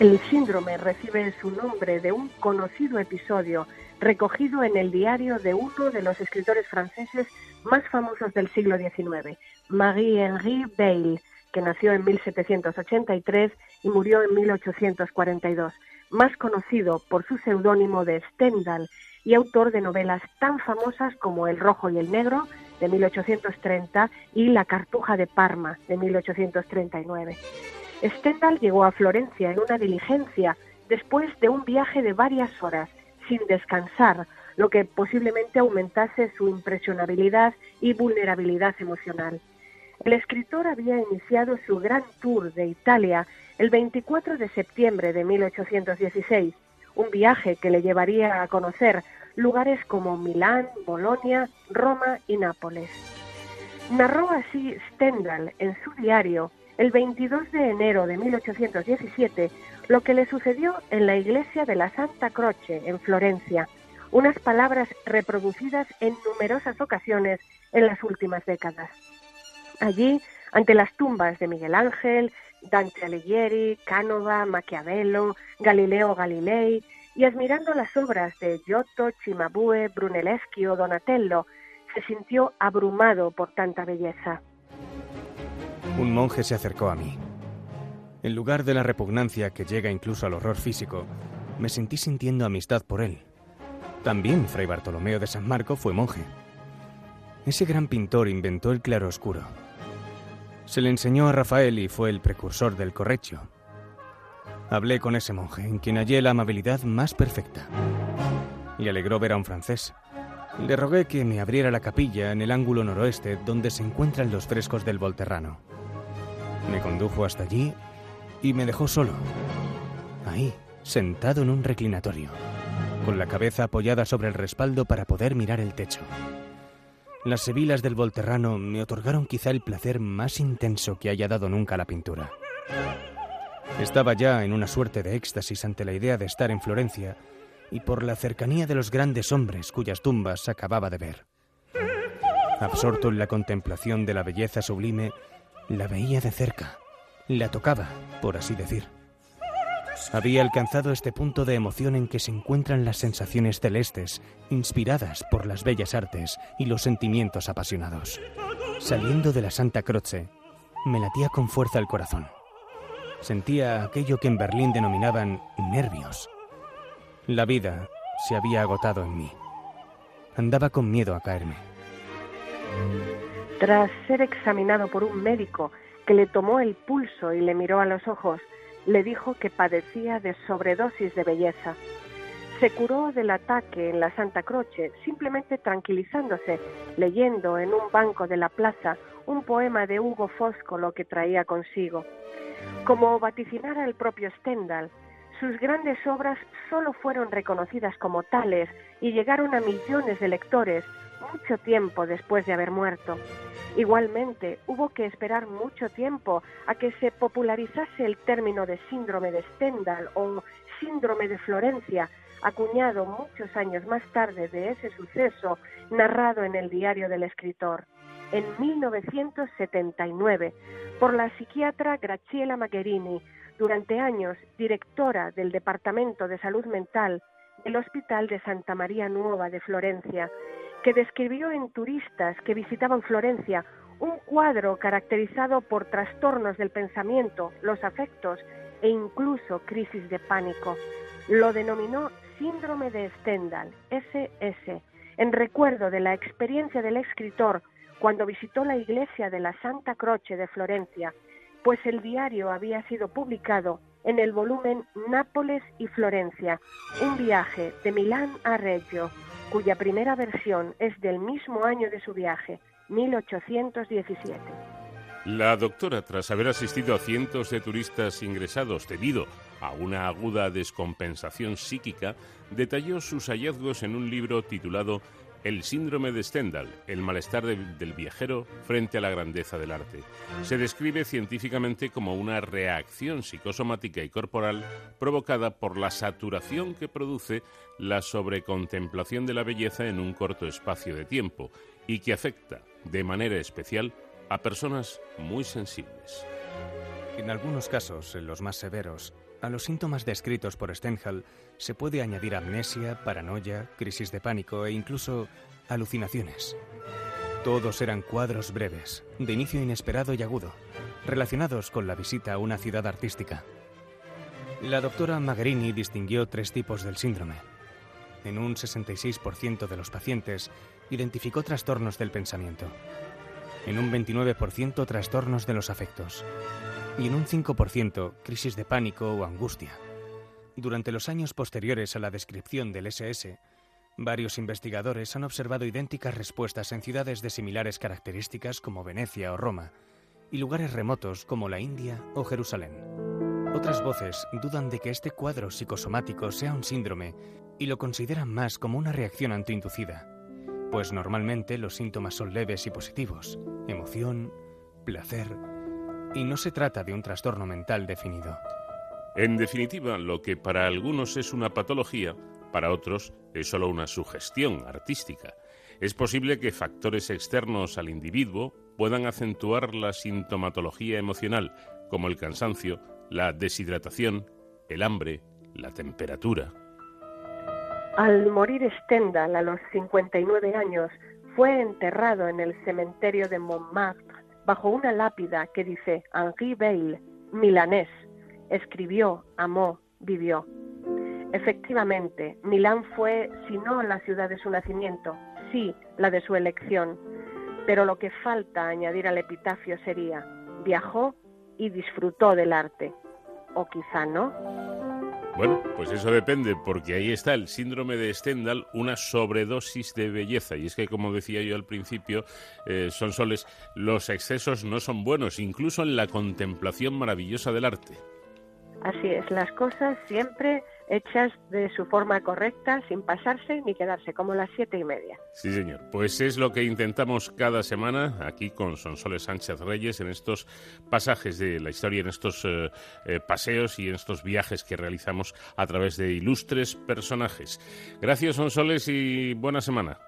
El síndrome recibe su nombre de un conocido episodio recogido en el diario de uno de los escritores franceses más famosos del siglo XIX, Marie-Henri Beyle, que nació en 1783 y murió en 1842, más conocido por su seudónimo de Stendhal y autor de novelas tan famosas como El Rojo y el Negro, de 1830, y La Cartuja de Parma, de 1839. Stendhal llegó a Florencia en una diligencia después de un viaje de varias horas, sin descansar, lo que posiblemente aumentase su impresionabilidad y vulnerabilidad emocional. El escritor había iniciado su gran tour de Italia el 24 de septiembre de 1816, un viaje que le llevaría a conocer lugares como Milán, Bolonia, Roma y Nápoles. Narró así Stendhal en su diario el 22 de enero de 1817 lo que le sucedió en la iglesia de la Santa Croce en Florencia, unas palabras reproducidas en numerosas ocasiones en las últimas décadas. Allí, ante las tumbas de Miguel Ángel, Dante Alighieri, Cánova, Maquiavelo, Galileo Galilei, y admirando las obras de Giotto, Cimabue, Brunelleschi o Donatello, se sintió abrumado por tanta belleza. Un monje se acercó a mí. En lugar de la repugnancia que llega incluso al horror físico, me sentí sintiendo amistad por él. También Fray Bartolomeo de San Marco fue monje. Ese gran pintor inventó el claroscuro. Se le enseñó a Rafael y fue el precursor del correccio. Hablé con ese monje, en quien hallé la amabilidad más perfecta. Le alegró ver a un francés. Le rogué que me abriera la capilla en el ángulo noroeste donde se encuentran los frescos del Volterrano. Me condujo hasta allí y me dejó solo. Ahí, sentado en un reclinatorio, con la cabeza apoyada sobre el respaldo para poder mirar el techo. Las sebilas del Volterrano me otorgaron quizá el placer más intenso que haya dado nunca la pintura. Estaba ya en una suerte de éxtasis ante la idea de estar en Florencia y por la cercanía de los grandes hombres cuyas tumbas acababa de ver. Absorto en la contemplación de la belleza sublime, la veía de cerca la tocaba, por así decir. Había alcanzado este punto de emoción en que se encuentran las sensaciones celestes, inspiradas por las bellas artes y los sentimientos apasionados. Saliendo de la Santa Croce, me latía con fuerza el corazón. Sentía aquello que en Berlín denominaban nervios. La vida se había agotado en mí. Andaba con miedo a caerme. Tras ser examinado por un médico que le tomó el pulso y le miró a los ojos, le dijo que padecía de sobredosis de belleza. Se curó del ataque en la Santa Croce simplemente tranquilizándose, leyendo en un banco de la plaza un poema de Hugo Foscolo que traía consigo. Como vaticinara el propio Stendhal, sus grandes obras solo fueron reconocidas como tales y llegaron a millones de lectores mucho tiempo después de haber muerto. Igualmente, hubo que esperar mucho tiempo a que se popularizase el término de síndrome de Stendhal o síndrome de Florencia, acuñado muchos años más tarde de ese suceso narrado en el diario del escritor, en 1979, por la psiquiatra Graciela Magherini, durante años directora del Departamento de Salud Mental del Hospital de Santa María Nueva de Florencia, que describió en turistas que visitaban Florencia un cuadro caracterizado por trastornos del pensamiento, los afectos e incluso crisis de pánico. Lo denominó síndrome de Stendhal, SS, en recuerdo de la experiencia del escritor cuando visitó la iglesia de la Santa Croce de Florencia, pues el diario había sido publicado en el volumen Nápoles y Florencia, un viaje de Milán a Reggio, cuya primera versión es del mismo año de su viaje, 1817. La doctora, tras haber asistido a cientos de turistas ingresados debido a una aguda descompensación psíquica, detalló sus hallazgos en un libro titulado El síndrome de Stendhal, el malestar del viajero frente a la grandeza del arte. Se describe científicamente como una reacción psicosomática y corporal provocada por la saturación que produce la sobrecontemplación de la belleza en un corto espacio de tiempo y que afecta de manera especial a personas muy sensibles. En algunos casos, en los más severos, a los síntomas descritos por Stendhal se puede añadir amnesia, paranoia, crisis de pánico e incluso alucinaciones. Todos eran cuadros breves, de inicio inesperado y agudo, relacionados con la visita a una ciudad artística. La doctora Magherini distinguió tres tipos del síndrome. En un 66% de los pacientes identificó trastornos del pensamiento, en un 29% trastornos de los afectos y en un 5% crisis de pánico o angustia. Durante los años posteriores a la descripción del SS, varios investigadores han observado idénticas respuestas en ciudades de similares características como Venecia o Roma, y lugares remotos como la India o Jerusalén. Otras voces dudan de que este cuadro psicosomático sea un síndrome y lo consideran más como una reacción antiinducida, pues normalmente los síntomas son leves y positivos, emoción, placer, y no se trata de un trastorno mental definido. En definitiva, lo que para algunos es una patología, para otros es solo una sugestión artística. Es posible que factores externos al individuo puedan acentuar la sintomatología emocional, como el cansancio, la deshidratación, el hambre, la temperatura. Al morir Stendhal a los 59 años, fue enterrado en el cementerio de Montmartre bajo una lápida que dice Henri Beyle, milanés, escribió, amó, vivió. Efectivamente, Milán fue, si no la ciudad de su nacimiento, sí la de su elección. Pero lo que falta añadir al epitafio sería, viajó y disfrutó del arte. O quizá no. Bueno, pues eso depende, porque ahí está el síndrome de Stendhal, una sobredosis de belleza. Y es que, como decía yo al principio, eh, son soles, los excesos no son buenos, incluso en la contemplación maravillosa del arte. Así es, las cosas siempre hechas de su forma correcta, sin pasarse ni quedarse, como las siete y media. Sí, señor. Pues es lo que intentamos cada semana aquí con Sonsoles Sánchez Reyes en estos pasajes de la historia, en estos eh, eh, paseos y en estos viajes que realizamos a través de ilustres personajes. Gracias, Sonsoles, y buena semana.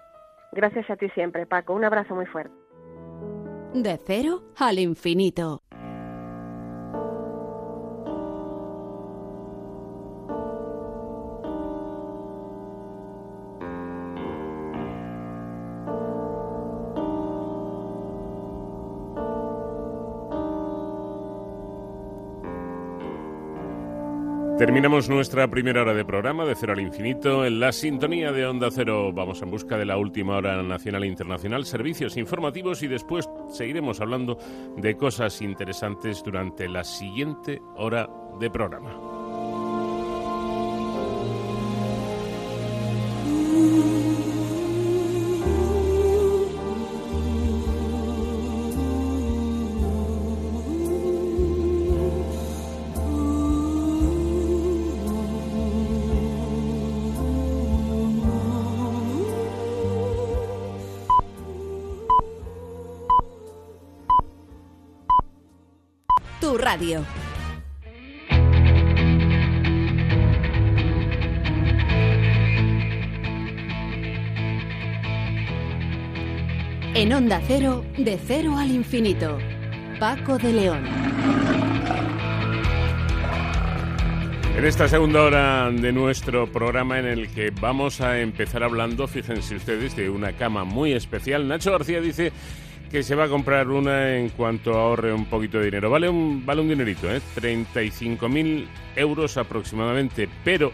Gracias a ti siempre, Paco. Un abrazo muy fuerte. De cero al infinito. Terminamos nuestra primera hora de programa de Cero al Infinito en la sintonía de Onda Cero. Vamos en busca de la última hora nacional e internacional, servicios informativos y después seguiremos hablando de cosas interesantes durante la siguiente hora de programa. En Onda Cero, de cero al infinito. Paco de León. En esta segunda hora de nuestro programa en el que vamos a empezar hablando, fíjense ustedes, de una cama muy especial. Nacho García dice que se va a comprar una en cuanto ahorre un poquito de dinero. Vale un, vale un dinerito, ¿eh? 35.000 euros aproximadamente, pero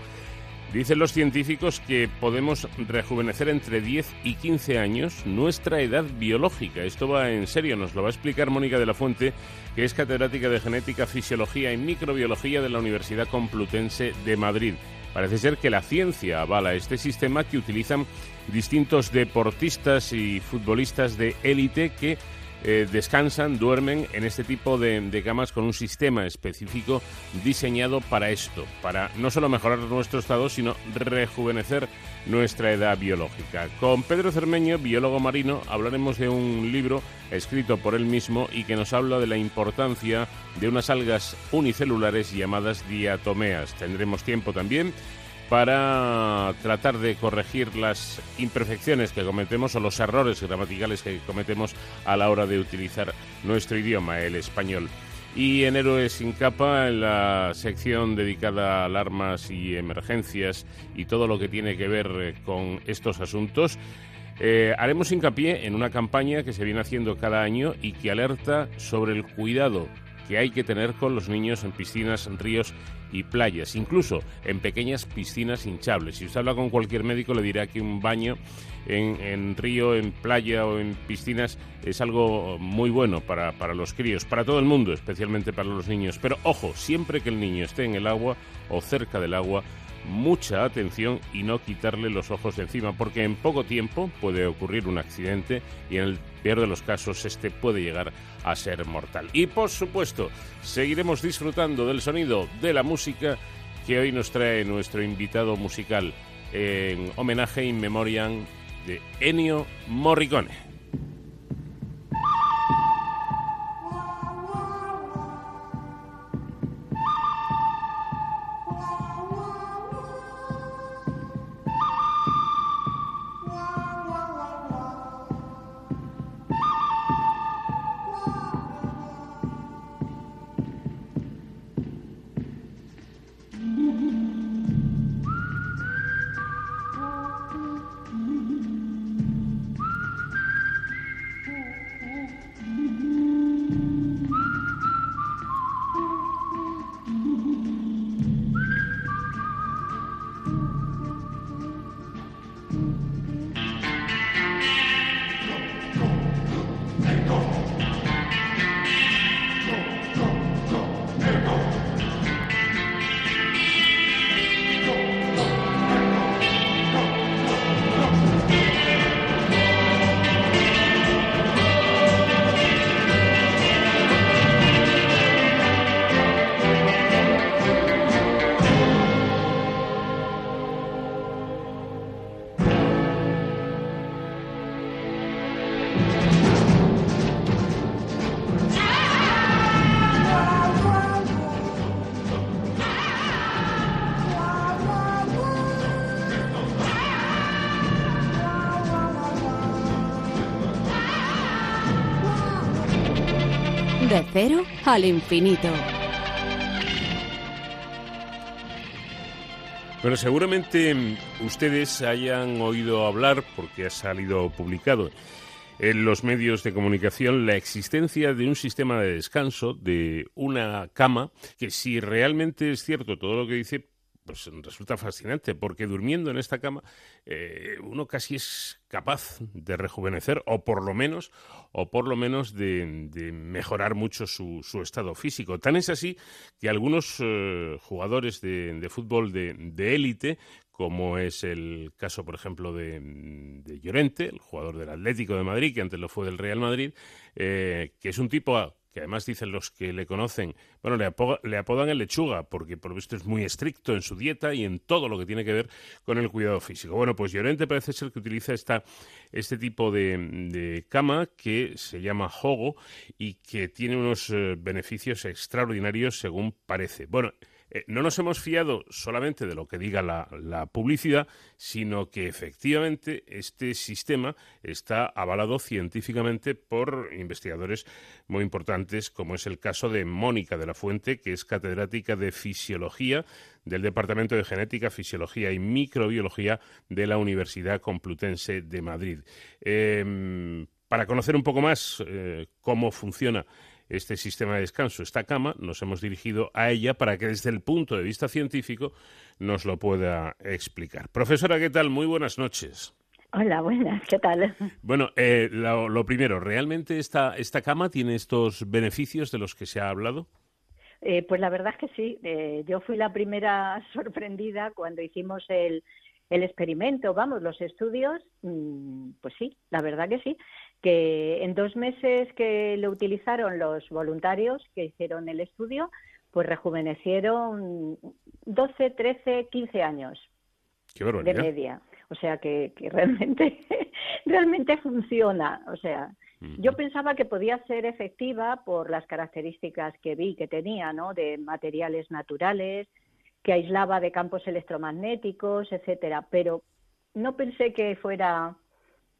Dicen los científicos que podemos rejuvenecer entre 10 y 15 años nuestra edad biológica. Esto va en serio, nos lo va a explicar Mónica de la Fuente, que es catedrática de genética, fisiología y microbiología de la Universidad Complutense de Madrid. Parece ser que la ciencia avala este sistema que utilizan distintos deportistas y futbolistas de élite que eh, descansan, duermen en este tipo de, de, camas con un sistema específico diseñado para esto, para no solo mejorar nuestro estado, sino rejuvenecer nuestra edad biológica. Con Pedro Cermeño, biólogo marino, hablaremos de un libro escrito por él mismo y que nos habla de la importancia de unas algas unicelulares llamadas diatomeas. Tendremos tiempo también para tratar de corregir las imperfecciones que cometemos o los errores gramaticales que cometemos a la hora de utilizar nuestro idioma, el español. Y en Héroes sin capa, en la sección dedicada a alarmas y emergencias y todo lo que tiene que ver eh, con estos asuntos, eh, haremos hincapié en una campaña que se viene haciendo cada año y que alerta sobre el cuidado que hay que tener con los niños en piscinas, en ríos y playas, incluso en pequeñas piscinas hinchables. Si usted habla con cualquier médico le dirá que un baño en, río, en playa o en piscinas es algo muy bueno para, para los críos, para todo el mundo, especialmente para los niños. Pero ojo, siempre que el niño esté en el agua o cerca del agua, mucha atención y no quitarle los ojos de encima, porque en poco tiempo puede ocurrir un accidente y en el peor de los casos este puede llegar a ser mortal. Y por supuesto, seguiremos disfrutando del sonido de la música que hoy nos trae nuestro invitado musical en homenaje in memoriam de Ennio Morricone. De cero al infinito. Bueno, seguramente ustedes hayan oído hablar, porque ha salido publicado en los medios de comunicación, la existencia de un sistema de descanso, de una cama, que si realmente es cierto todo lo que dice, pues resulta fascinante, porque durmiendo en esta cama eh, uno casi es capaz de rejuvenecer, o por lo menos, o por lo menos de, mejorar mucho su, estado físico. Tan es así que algunos eh, jugadores de, fútbol de élite, como es el caso, por ejemplo, de, Llorente, el jugador del Atlético de Madrid, que antes lo fue del Real Madrid, eh, que es un tipo que además dicen los que le conocen, bueno, le, apodan el lechuga, porque por lo visto es muy estricto en su dieta y en todo lo que tiene que ver con el cuidado físico. Bueno, pues Llorente parece ser que utiliza esta, este tipo de, cama que se llama Hogo y que tiene unos eh, beneficios extraordinarios según parece. Bueno, eh, no nos hemos fiado solamente de lo que diga la, publicidad, sino que efectivamente este sistema está avalado científicamente por investigadores muy importantes, como es el caso de Mónica de la Fuente, que es catedrática de Fisiología del Departamento de Genética, Fisiología y Microbiología de la Universidad Complutense de Madrid. Em, para conocer un poco más eh, cómo funciona este sistema de descanso, esta cama, nos hemos dirigido a ella para que desde el punto de vista científico nos lo pueda explicar. Profesora, ¿qué tal? Muy buenas noches. Hola, buenas, ¿qué tal? Bueno, eh, lo, primero, ¿realmente esta, esta cama tiene estos beneficios de los que se ha hablado? Eh, pues la verdad es que sí. Eh, yo fui la primera sorprendida cuando hicimos el, el experimento, vamos, los estudios, mm, pues sí, la verdad que sí, que en dos meses que lo utilizaron los voluntarios que hicieron el estudio, pues rejuvenecieron 12, 13, 15 años de media. O sea que, realmente, realmente funciona. O sea, yo pensaba que podía ser efectiva por las características que vi que tenía, ¿no? De materiales naturales, que aislaba de campos electromagnéticos, etcétera. Pero no pensé que fuera,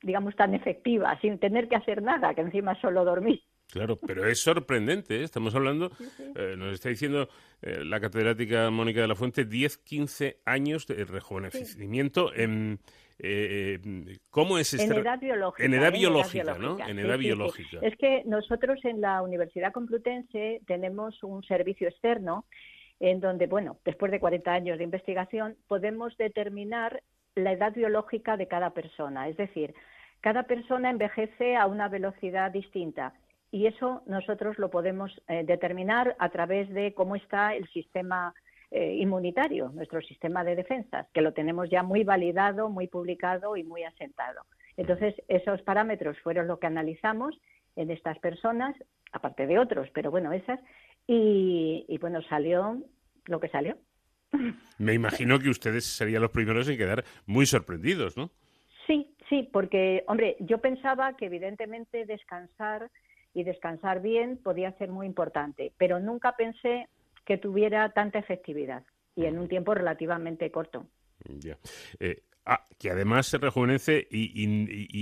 digamos, tan efectiva, sin tener que hacer nada, que encima solo dormí. Claro, pero es sorprendente, ¿eh? estamos hablando, eh, nos está diciendo eh, la catedrática Mónica de la Fuente, 10, 15 años de rejuvenecimiento en... ¿Cómo es En edad biológica. En edad biológica, ¿no? En edad biológica. Es que nosotros en la Universidad Complutense tenemos un servicio externo en donde, bueno, después de 40 años de investigación, podemos determinar la edad biológica de cada persona. Es decir, cada persona envejece a una velocidad distinta y eso nosotros lo podemos eh, determinar a través de cómo está el sistema eh, inmunitario, nuestro sistema de defensas, que lo tenemos ya muy validado, muy publicado y muy asentado. Entonces, esos parámetros fueron lo que analizamos en estas personas, aparte de otros, pero bueno, esas, y, y bueno, salió lo que salió. Me imagino que ustedes serían los primeros en quedar muy sorprendidos, ¿no? Sí, porque, hombre, yo pensaba que evidentemente descansar y descansar bien podía ser muy importante, pero nunca pensé que tuviera tanta efectividad y en un tiempo relativamente corto. Ya. Eh, ah, que además se rejuvenece y,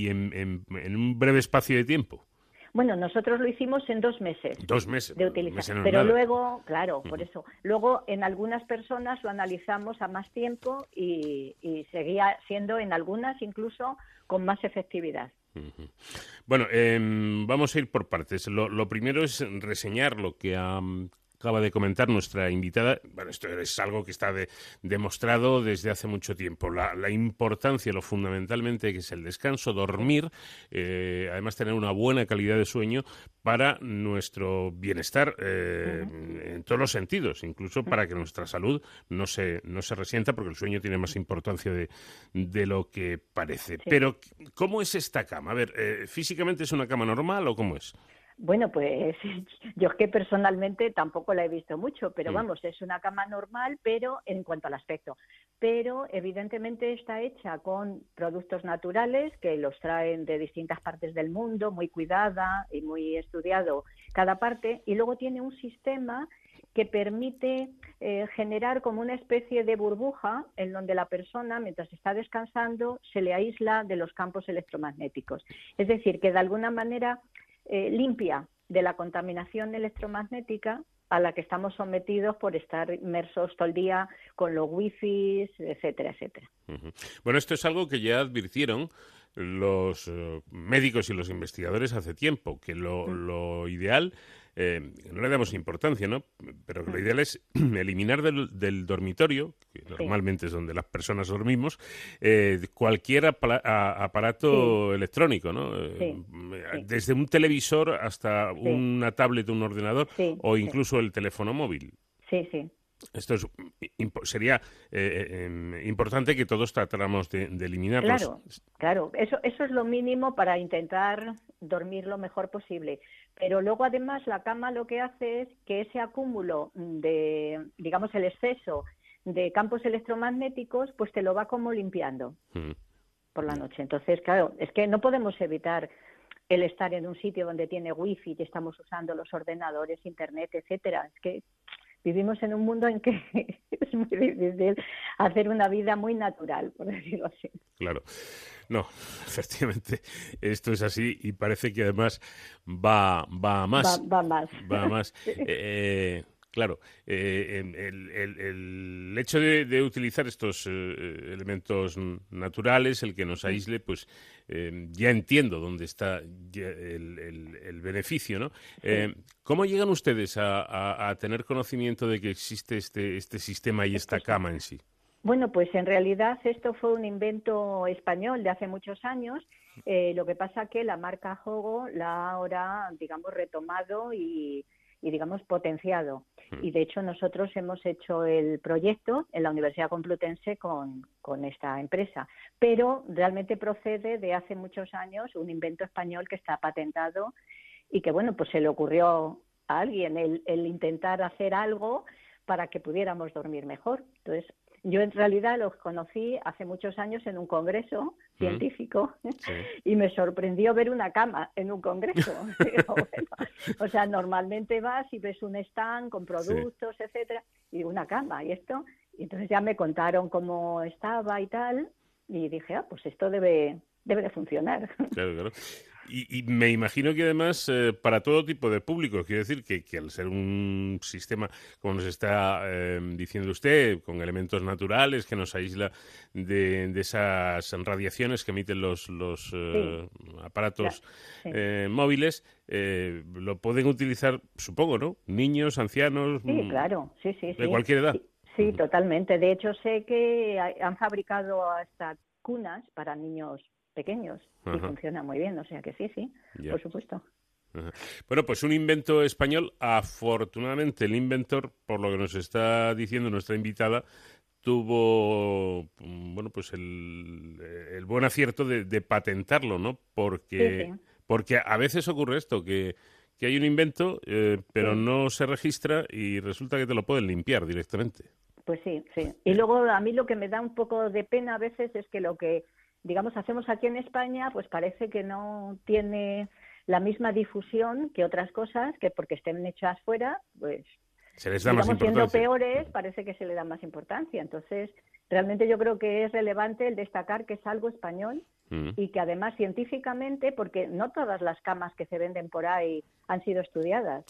en, un breve espacio de tiempo. Bueno, nosotros lo hicimos en dos meses. Dos meses. De utilización. Pero luego, claro, por eso. Luego, en algunas personas lo analizamos a más tiempo y, y seguía siendo en algunas incluso con más efectividad. Bueno, em, vamos a ir por partes. Lo, lo, primero es reseñar lo que ha acaba de comentar nuestra invitada, bueno, esto es algo que está demostrado desde hace mucho tiempo, la, importancia, lo fundamentalmente que es el descanso, dormir, eh, además tener una buena calidad de sueño para nuestro bienestar eh, en todos los sentidos, incluso para que nuestra salud no se, no se resienta, porque el sueño tiene más importancia de, de lo que parece. Pero, ¿cómo es esta cama? A ver, eh, ¿físicamente es una cama normal o cómo es? Bueno, pues yo es que personalmente tampoco la he visto mucho, pero vamos, es una cama normal, pero en cuanto al aspecto. Pero evidentemente está hecha con productos naturales que los traen de distintas partes del mundo, muy cuidada y muy estudiado cada parte, y luego tiene un sistema que permite eh, generar como una especie de burbuja en donde la persona, mientras está descansando, se le aísla de los campos electromagnéticos. Es decir, que de alguna manera eh, limpia de la contaminación electromagnética a la que estamos sometidos por estar inmersos todo el día con los wifi, etcétera, etcétera. Bueno, esto es algo que ya advirtieron los eh, médicos y los investigadores hace tiempo, que lo, lo ideal eh, no le damos importancia, ¿no? Pero lo ideal es eliminar del, dormitorio, que normalmente es donde las personas dormimos, eh, cualquier aparato electrónico, ¿no? Eh, desde un televisor hasta una tablet, un ordenador o incluso el teléfono móvil. Sí, sí. Esto sería eh, eh, em, importante que todos tratáramos de, de, eliminarlos. Claro, claro. Eso, eso es lo mínimo para intentar dormir lo mejor posible. Pero luego, además, la cama lo que hace es que ese acúmulo de, digamos, el exceso de campos electromagnéticos, pues te lo va como limpiando mm. por la noche. Entonces, claro, es que no podemos evitar el estar en un sitio donde tiene wifi y estamos usando los ordenadores, internet, etcétera. Es que vivimos en un mundo en que es muy difícil hacer una vida muy natural, por decirlo así. Claro. No, efectivamente, esto es así y parece que además va, va a más. Va, más. Va a más. Eh, Claro, eh, em, el, hecho de, utilizar estos eh, elementos naturales, el que nos aísle, pues em, ya entiendo dónde está el, beneficio, ¿no? ¿Cómo llegan ustedes a, tener conocimiento de que existe este, este sistema y esta cama en sí? Bueno, pues en realidad esto fue un invento español de hace muchos años. Eh, lo que pasa que la marca Jogo la ha ahora, digamos, retomado y y digamos potenciado. Hmm. Y de hecho nosotros hemos hecho el proyecto en la Universidad Complutense con, con, esta empresa, pero realmente procede de hace muchos años un invento español que está patentado y que bueno, pues se le ocurrió a alguien el, el intentar hacer algo para que pudiéramos dormir mejor. Entonces, yo en realidad los conocí hace muchos años en un congreso científico y me sorprendió ver una cama en un congreso. o sea, normalmente vas y ves un stand con productos, etcétera, y una cama y esto. Y entonces ya me contaron cómo estaba y tal, y dije, ah, pues esto debe, debe de funcionar. Claro, claro. Y, me imagino que además eh, para todo tipo de público, quiero decir que, al ser un sistema, como nos está em, diciendo usted, con elementos naturales que nos aísla de, esas radiaciones que emiten los, los eh, aparatos eh, móviles, lo pueden utilizar, supongo, ¿no? Niños, ancianos. Sí, mm, claro, sí, sí. De cualquier edad. Sí, totalmente. De hecho, sé que han fabricado hasta cunas para niños pequeños y funciona muy bien, o sea que sí, sí, por supuesto. Bueno, pues un invento español. Afortunadamente, el inventor, por lo que nos está diciendo nuestra invitada, tuvo mm, bueno pues el, el buen acierto de, patentarlo, ¿no? Porque, porque a veces ocurre esto, que, que hay un invento, eh, pero no se registra y resulta que te lo pueden limpiar directamente. Pues sí, sí. Y luego a mí lo que me da un poco de pena a veces es que lo que digamos, hacemos aquí en España, pues parece que no tiene la misma difusión que otras cosas, que porque estén hechas fuera, pues se les da más importancia. siendo peores, parece que se le da más importancia. Entonces, realmente yo creo que es relevante el destacar que es algo español mm. y que además científicamente, porque no todas las camas que se venden por ahí han sido estudiadas,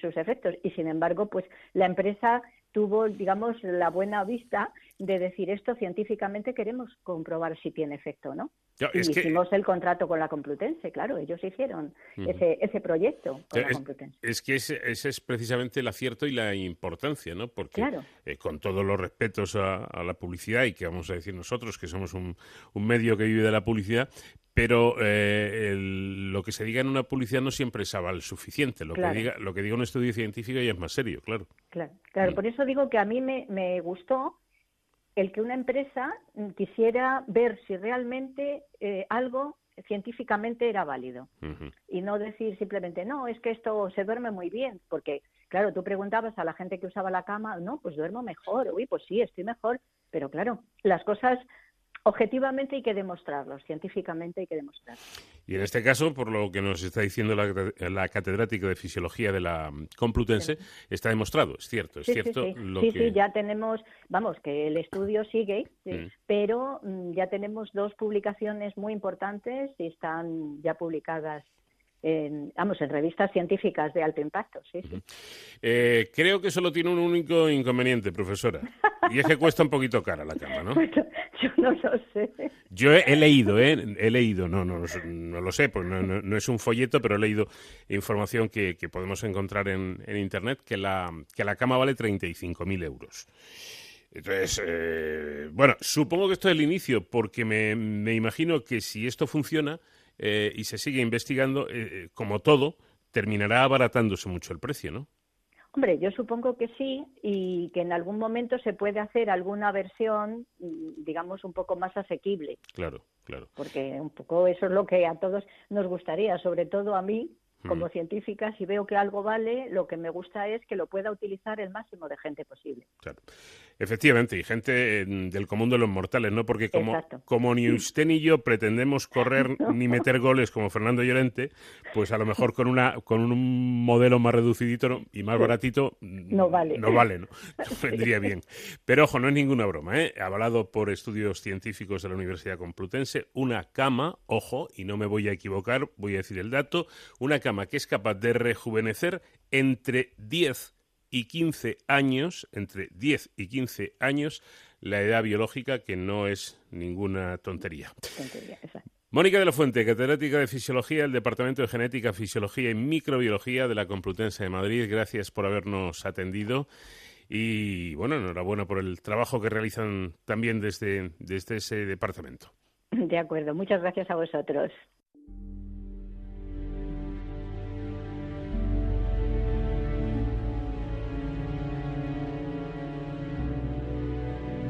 sus efectos, y sin embargo, pues la empresa tuvo, digamos, la buena vista de decir esto científicamente queremos comprobar si tiene efecto, ¿no? y hicimos el contrato con la Complutense, claro, ellos hicieron ese, ese proyecto con es, la Complutense. Es que ese, es precisamente el acierto y la importancia, ¿no? Porque eh, con todos los respetos a, la publicidad y que vamos a decir nosotros que somos un, un medio que vive de la publicidad, pero eh, lo que se diga en una publicidad no siempre es aval suficiente. Lo, que diga, lo que diga un estudio científico ya es más serio, claro. Claro, claro. Mm. por eso digo que a mí me, me gustó el que una empresa quisiera ver si realmente eh, algo científicamente era válido y no decir simplemente no es que esto se duerme muy bien porque claro tú preguntabas a la gente que usaba la cama no pues duermo mejor uy pues sí estoy mejor pero claro las cosas objetivamente hay que demostrarlo, científicamente hay que demostrarlo. Y en este caso, por lo que nos está diciendo la, catedrática de Fisiología de la Complutense, está demostrado, es cierto, es cierto. Sí, sí. sí, ya tenemos, vamos, que el estudio sigue, mm. pero mm, ya tenemos dos publicaciones muy importantes y están ya publicadas en, vamos, en revistas científicas de alto impacto, sí, sí. Eh, creo que solo tiene un único inconveniente, profesora, y es que cuesta un poquito cara la cama, ¿no? yo no lo sé. Yo he, leído, ¿eh? He leído, no, no, no lo sé, pues no, no, es un folleto, pero he leído información que, que podemos encontrar en, en, Internet, que la, que la cama vale 35.000 euros. Entonces, eh, bueno, supongo que esto es el inicio, porque me, me imagino que si esto funciona, eh, y se sigue investigando, eh, eh, como todo, terminará abaratándose mucho el precio, ¿no? Hombre, yo supongo que sí y que en algún momento se puede hacer alguna versión, digamos, un poco más asequible. Claro, claro. Porque un poco eso es lo que a todos nos gustaría, sobre todo a mí, como científica, si veo que algo vale, lo que me gusta es que lo pueda utilizar el máximo de gente posible. Claro. Efectivamente, y gente del común de los mortales, ¿no? Porque como, como ni usted ni yo pretendemos correr ni meter goles como Fernando Llorente, pues a lo mejor con una con un modelo más reducidito y más baratito no vale. No vale, ¿no? vendría bien. Pero ojo, no es ninguna broma, ¿eh? Avalado por estudios científicos de la Universidad Complutense, una cama, ojo, y no me voy a equivocar, voy a decir el dato, una cama que es capaz de rejuvenecer entre 10 y 15 años, entre 10 y 15 años, la edad biológica, que no es ninguna tontería. Mónica de la Fuente, catedrática de Fisiología del Departamento de Genética, Fisiología y Microbiología de la Complutense de Madrid. Gracias por habernos atendido. Y bueno, enhorabuena por el trabajo que realizan también desde, desde ese departamento. De acuerdo, muchas gracias a vosotros.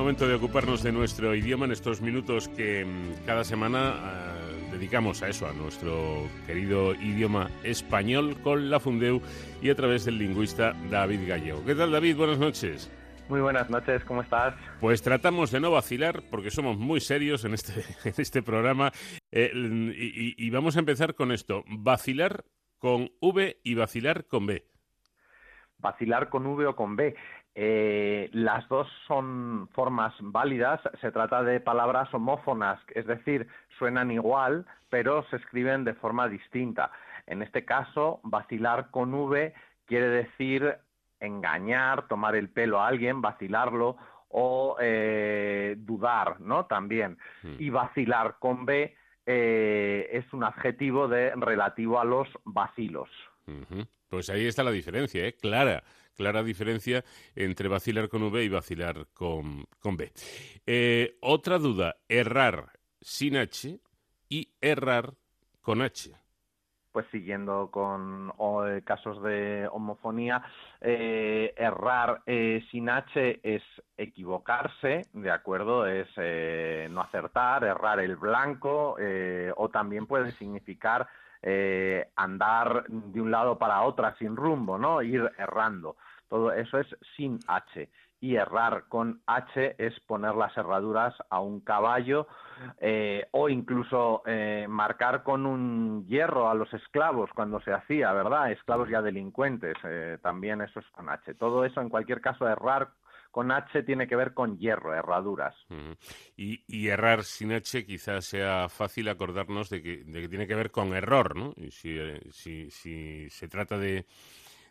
De ocuparnos de nuestro idioma en estos minutos que mm, cada semana eh, dedicamos a eso, a nuestro querido idioma español con la Fundeu y a través del lingüista David Gallego. ¿Qué tal David? Buenas noches. Muy buenas noches, ¿cómo estás? Pues tratamos de no vacilar porque somos muy serios en este, en este programa eh, y, y vamos a empezar con esto, vacilar con V y vacilar con B. Vacilar con V o con B. Eh, las dos son formas válidas. Se trata de palabras homófonas, es decir, suenan igual, pero se escriben de forma distinta. En este caso, vacilar con V quiere decir engañar, tomar el pelo a alguien, vacilarlo o eh, dudar, ¿no? También. Hmm. Y vacilar con B eh, es un adjetivo de relativo a los vacilos. Pues ahí está la diferencia, ¿eh? Clara clara diferencia entre vacilar con V y vacilar con, con B. Eh, otra duda, errar sin H y errar con H. Pues siguiendo con eh, casos de homofonía, eh, errar sin H es equivocarse, ¿de acuerdo? Es no acertar, errar el blanco, o también puede significar andar de un lado para otro sin rumbo, ¿no? Ir errando. Todo eso es sin H. Y errar con H es poner las herraduras a un caballo eh, o incluso eh, marcar con un hierro a los esclavos cuando se hacía, ¿verdad? Esclavos ya delincuentes, eh, también eso es con H. Todo eso, en cualquier caso, errar con H tiene que ver con hierro, herraduras. y, errar sin H quizás sea fácil acordarnos de que, de que tiene que ver con error, ¿no? Y si, eh, si, si se trata de,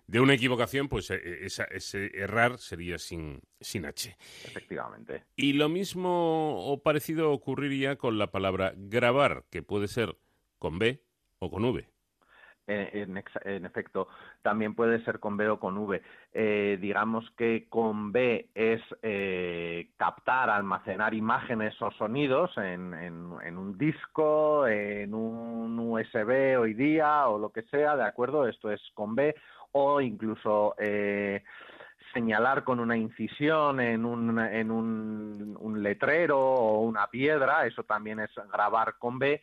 de una equivocación, pues eh, ese errar sería sin, sin H. Efectivamente. Y lo mismo o parecido ocurriría con la palabra grabar, que puede ser con B o con V. En, efecto, también puede ser con B o con V. Eh, digamos que con B es eh, captar, almacenar imágenes o sonidos en, un disco, en un USB hoy día o lo que sea, ¿de acuerdo? Esto es con B o incluso eh, señalar con una incisión en, un, en un letrero o una piedra, eso también es grabar con B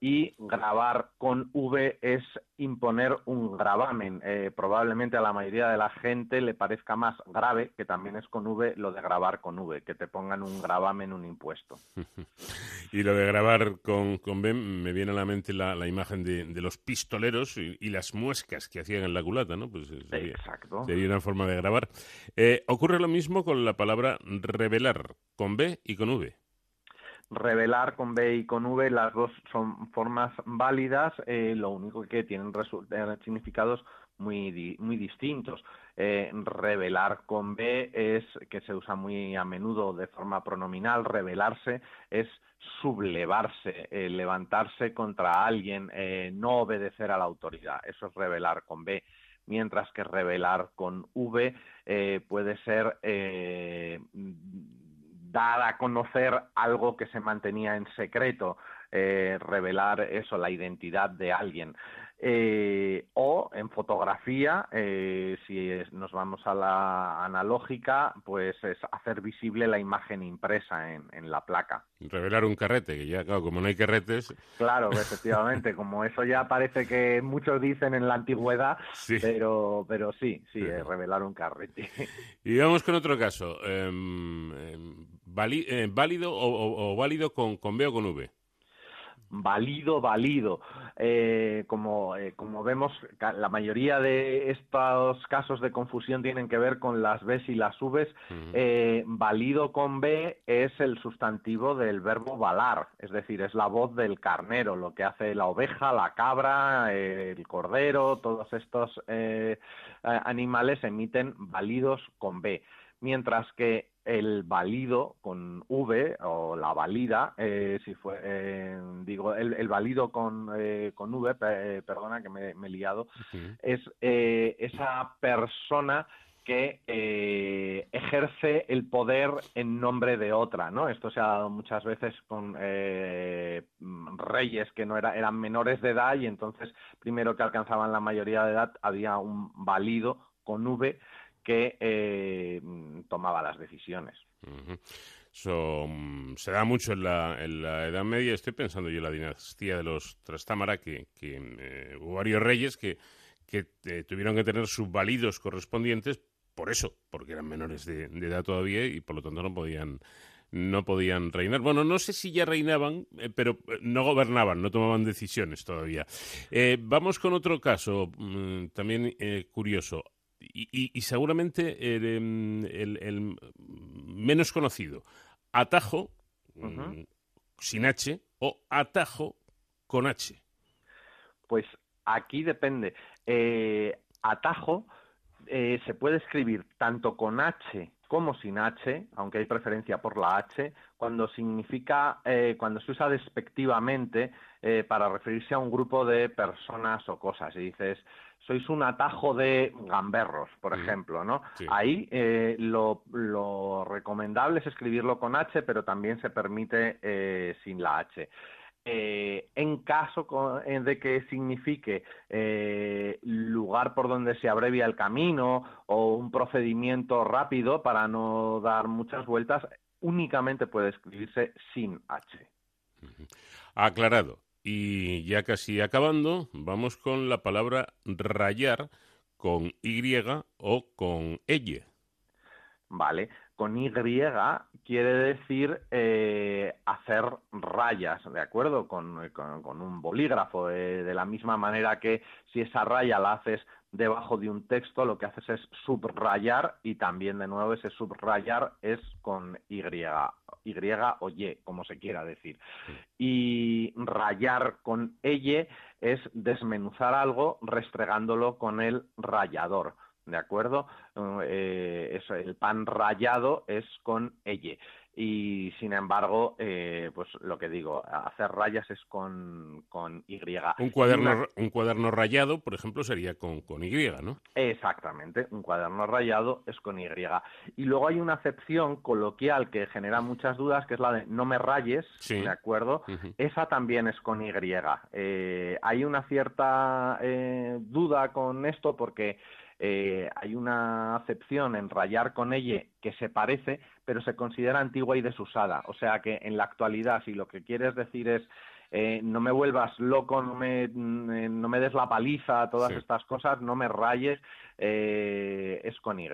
y grabar con V es imponer un gravamen. Eh, probablemente a la mayoría de la gente le parezca más grave, que también es con V, lo de grabar con V, que te pongan un gravamen, un impuesto. y lo de grabar con, con V, me viene a la mente la, imagen de, los pistoleros y, las muescas que hacían en la culata, ¿no? Pues sería, Exacto. Sería una forma de grabar. Eh, ocurre lo mismo con la palabra revelar, con B y con V revelar con B y con V, las dos son formas válidas, eh, lo único que tienen eh, significados muy, muy distintos. Eh, revelar con B es que se usa muy a menudo de forma pronominal, revelarse es sublevarse, levantarse contra alguien, no obedecer a la autoridad. Eso es revelar con B mientras que revelar con V puede ser dar a conocer algo que se mantenía en secreto, eh, revelar eso, la identidad de alguien. Eh, o en fotografía, eh, si nos vamos a la analógica, pues es hacer visible la imagen impresa en, la placa. Revelar un carrete, que ya, claro, como no hay carretes. Claro, efectivamente, como eso ya parece que muchos dicen en la antigüedad, pero, pero sí, sí, revelar un carrete. Y vamos con otro caso. Em, em, ¿Válido o, válido con, con B o con V? Válido, válido. Eh, como, eh, como vemos, la mayoría de estos casos de confusión tienen que ver con las Bs y las Vs. Eh, válido con B es el sustantivo del verbo valar, es decir, es la voz del carnero, lo que hace la oveja, la cabra, el cordero, todos estos animales emiten válidos con B. Mientras que el válido con V o la válida, eh, si fue, eh, digo, el, el, válido con, eh, con V, perdona que me, he liado, es esa persona que ejerce el poder en nombre de otra, ¿no? Esto se ha dado muchas veces con reyes que no era, eran menores de edad y entonces primero que alcanzaban la mayoría de edad había un válido con V que eh, tomaba las decisiones. Mm, se da mucho en la, Edad Media. Estoy pensando yo en la dinastía de los Trastámara, que, eh, hubo varios reyes que, eh, tuvieron que tener sus válidos correspondientes por eso, porque eran menores de, edad todavía y por lo tanto no podían no podían reinar. Bueno, no sé si ya reinaban, pero no gobernaban, no tomaban decisiones todavía. vamos con otro caso mm, también curioso y, seguramente em, el, menos conocido, atajo mm, sin H o atajo con H. Pues aquí depende. Eh, atajo eh, se puede escribir tanto con H como sin H, aunque hay preferencia por la H, cuando significa, eh, cuando se usa despectivamente para referirse a un grupo de personas o cosas. Y dices, sois un atajo de gamberros, por ejemplo, ¿no? Ahí eh, lo, recomendable es escribirlo con H, pero también se permite eh, sin la H. Eh, en caso de que signifique lugar por donde se abrevia el camino o un procedimiento rápido para no dar muchas vueltas, únicamente puede escribirse sin H. Aclarado. Y ya casi acabando, vamos con la palabra rayar con Y o con ella. Vale, con Y quiere decir eh, hacer rayas, ¿de acuerdo? Con, un bolígrafo, eh, de la misma manera que si esa raya la haces debajo de un texto, lo que haces es subrayar y también de nuevo ese subrayar es con Y, Y o Y, como se quiera decir. Y rayar con elle es desmenuzar algo restregándolo con el rayador. ¿De acuerdo? Eh, el pan rayado es con elle y sin embargo, eh, pues lo que digo, hacer rayas es con, con Y. Un cuaderno, un cuaderno rayado, por ejemplo, sería con, con Y, ¿no? Exactamente, un cuaderno rayado es con Y. Y luego hay una acepción coloquial que genera muchas dudas, que es la de no me rayes, ¿de acuerdo? Esa también es con Y. Eh, hay una cierta eh, duda con esto porque eh, hay una acepción en rayar con ella que se parece, pero se considera antigua y desusada. O sea que en la actualidad, si lo que quieres decir es eh, no me vuelvas loco, no me, mm, eh, no me des la paliza, todas estas cosas, no me rayes, es con Y.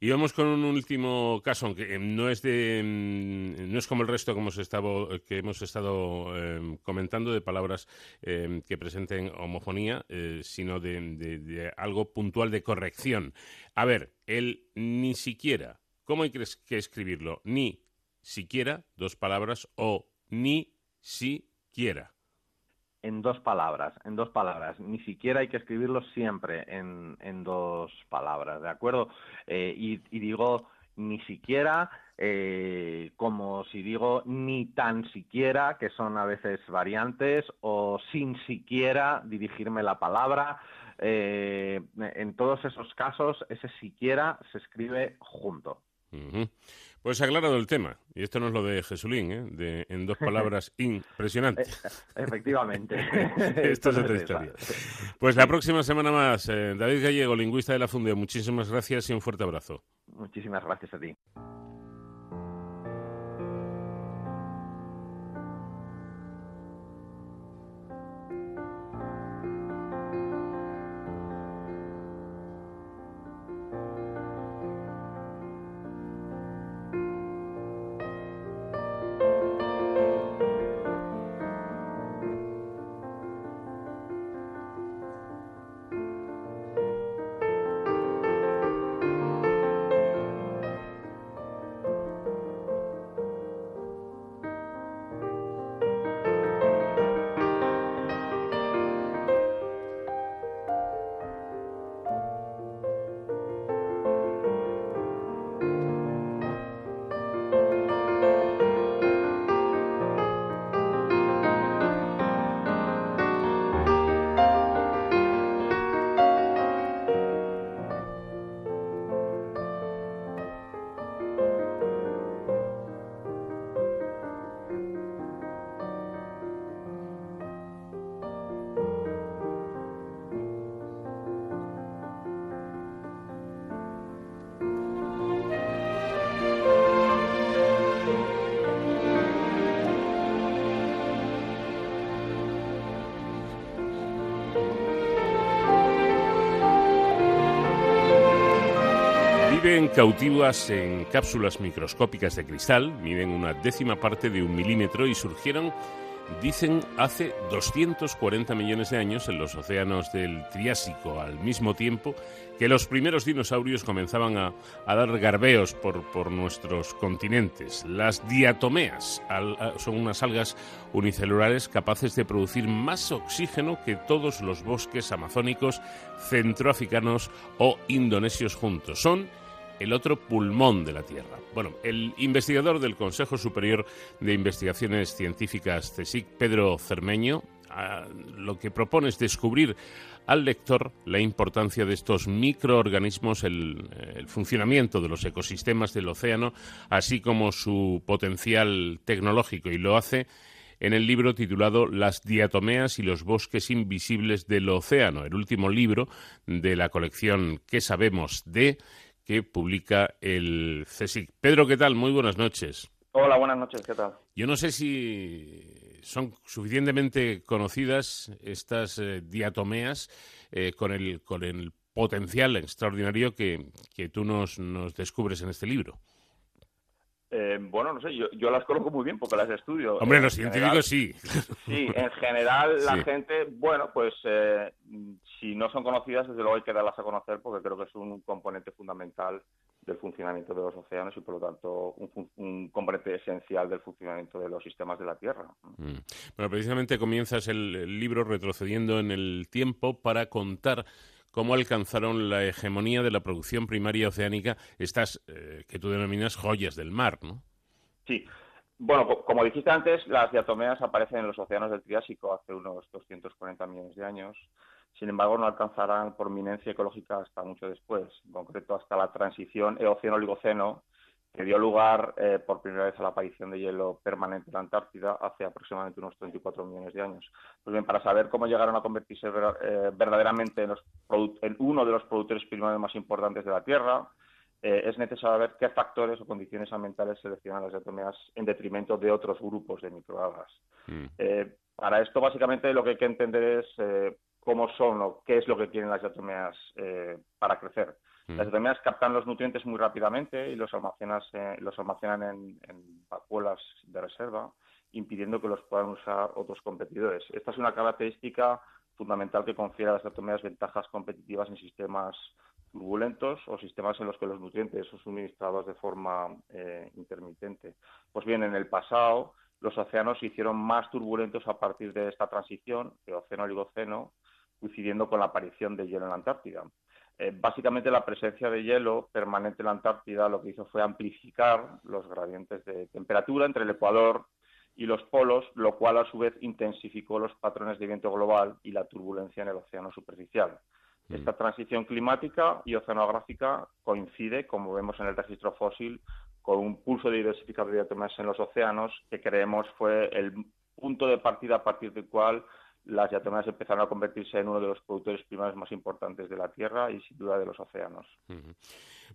Y vamos con un último caso, aunque eh, no es de mm, no es como el resto que hemos estado, que hemos estado em, comentando de palabras em, que presenten homofonía, eh, sino de, algo puntual de corrección. A ver, el ni siquiera, ¿cómo hay que escribirlo? Ni siquiera, dos palabras, o ni siquiera en dos palabras, en dos palabras. Ni siquiera hay que escribirlo siempre en, dos palabras, ¿de acuerdo? Eh, y, digo ni siquiera, eh, como si digo ni tan siquiera, que son a veces variantes, o sin siquiera dirigirme la palabra. Eh, en todos esos casos, ese siquiera se escribe junto. Pues aclarado el tema, y esto no es lo de Jesulín, ¿eh? de, en dos palabras, impresionante. Eh, efectivamente. esto es otra historia. Pues la próxima semana más, eh, David Gallego, lingüista de la Funde, muchísimas gracias y un fuerte abrazo. Muchísimas gracias a ti. Cautivas en cápsulas microscópicas de cristal, miden una décima parte de un milímetro y surgieron, dicen, hace 240 millones de años en los océanos del Triásico, al mismo tiempo que los primeros dinosaurios comenzaban a, dar garbeos por, por, nuestros continentes. Las diatomeas son unas algas unicelulares capaces de producir más oxígeno que todos los bosques amazónicos, centroafricanos o indonesios juntos. Son el otro pulmón de la Tierra. Bueno, el investigador del Consejo Superior de Investigaciones Científicas CSIC, Pedro Cermeño, ah, lo que propone es descubrir al lector la importancia de estos microorganismos, el, el, funcionamiento de los ecosistemas del océano, así como su potencial tecnológico, y lo hace en el libro titulado Las diatomeas y los bosques invisibles del océano, el último libro de la colección ¿Qué sabemos de? Que publica el CSIC. Pedro, ¿qué tal? Muy buenas noches. Hola, buenas noches, ¿qué tal? Yo no sé si son suficientemente conocidas estas eh, diatomeas eh, con, el, con el potencial extraordinario que, que tú nos, nos descubres en este libro. Eh, bueno, no sé, yo, yo, las conozco muy bien porque las estudio. Hombre, los científicos sí. Sí, en general la gente, bueno, pues eh, si no son conocidas, desde luego hay que darlas a conocer porque creo que es un componente fundamental del funcionamiento de los océanos y por lo tanto un, componente esencial del funcionamiento de los sistemas de la Tierra. Mm. Bueno, precisamente comienzas el libro retrocediendo en el tiempo para contar cómo alcanzaron la hegemonía de la producción primaria oceánica estas eh, que tú denominas joyas del mar, ¿no? Sí. Bueno, como dijiste antes, las diatomeas aparecen en los océanos del Triásico hace unos 240 millones de años. Sin embargo, no alcanzarán por minencia ecológica hasta mucho después, en concreto hasta la transición Eoceno-Oligoceno, que dio lugar eh, por primera vez a la aparición de hielo permanente en la Antártida hace aproximadamente unos 34 millones de años. Pues bien, para saber cómo llegaron a convertirse eh, verdaderamente en, uno de los productores primarios más importantes de la Tierra, eh, es necesario saber qué factores o condiciones ambientales seleccionan las diatomeas en detrimento de otros grupos de microalgas. Mm. para esto, básicamente, lo que hay que entender es cómo son o qué es lo que tienen las diatomeas para crecer. Las diatomeas captan los nutrientes muy rápidamente y los, eh, los almacenan en, en vacuolas de reserva, impidiendo que los puedan usar otros competidores. Esta es una característica fundamental que confiere a las diatomeas ventajas competitivas en sistemas turbulentos o sistemas en los que los nutrientes son suministrados de forma eh, intermitente. Pues bien, en el pasado los océanos se hicieron más turbulentos a partir de esta transición de océano-oligoceno, coincidiendo con la aparición de hielo en la Antártida. Eh, básicamente la presencia de hielo permanente en la Antártida lo que hizo fue amplificar los gradientes de temperatura entre el Ecuador y los polos, lo cual a su vez intensificó los patrones de viento global y la turbulencia en el océano superficial. Mm. Esta transición climática y oceanográfica coincide, como vemos en el registro fósil, con un pulso de diversificación de diatomeas en los océanos que creemos fue el punto de partida a partir del cual las diatomeas empezaron a convertirse en uno de los productores primarios más importantes de la Tierra y sin duda de los océanos.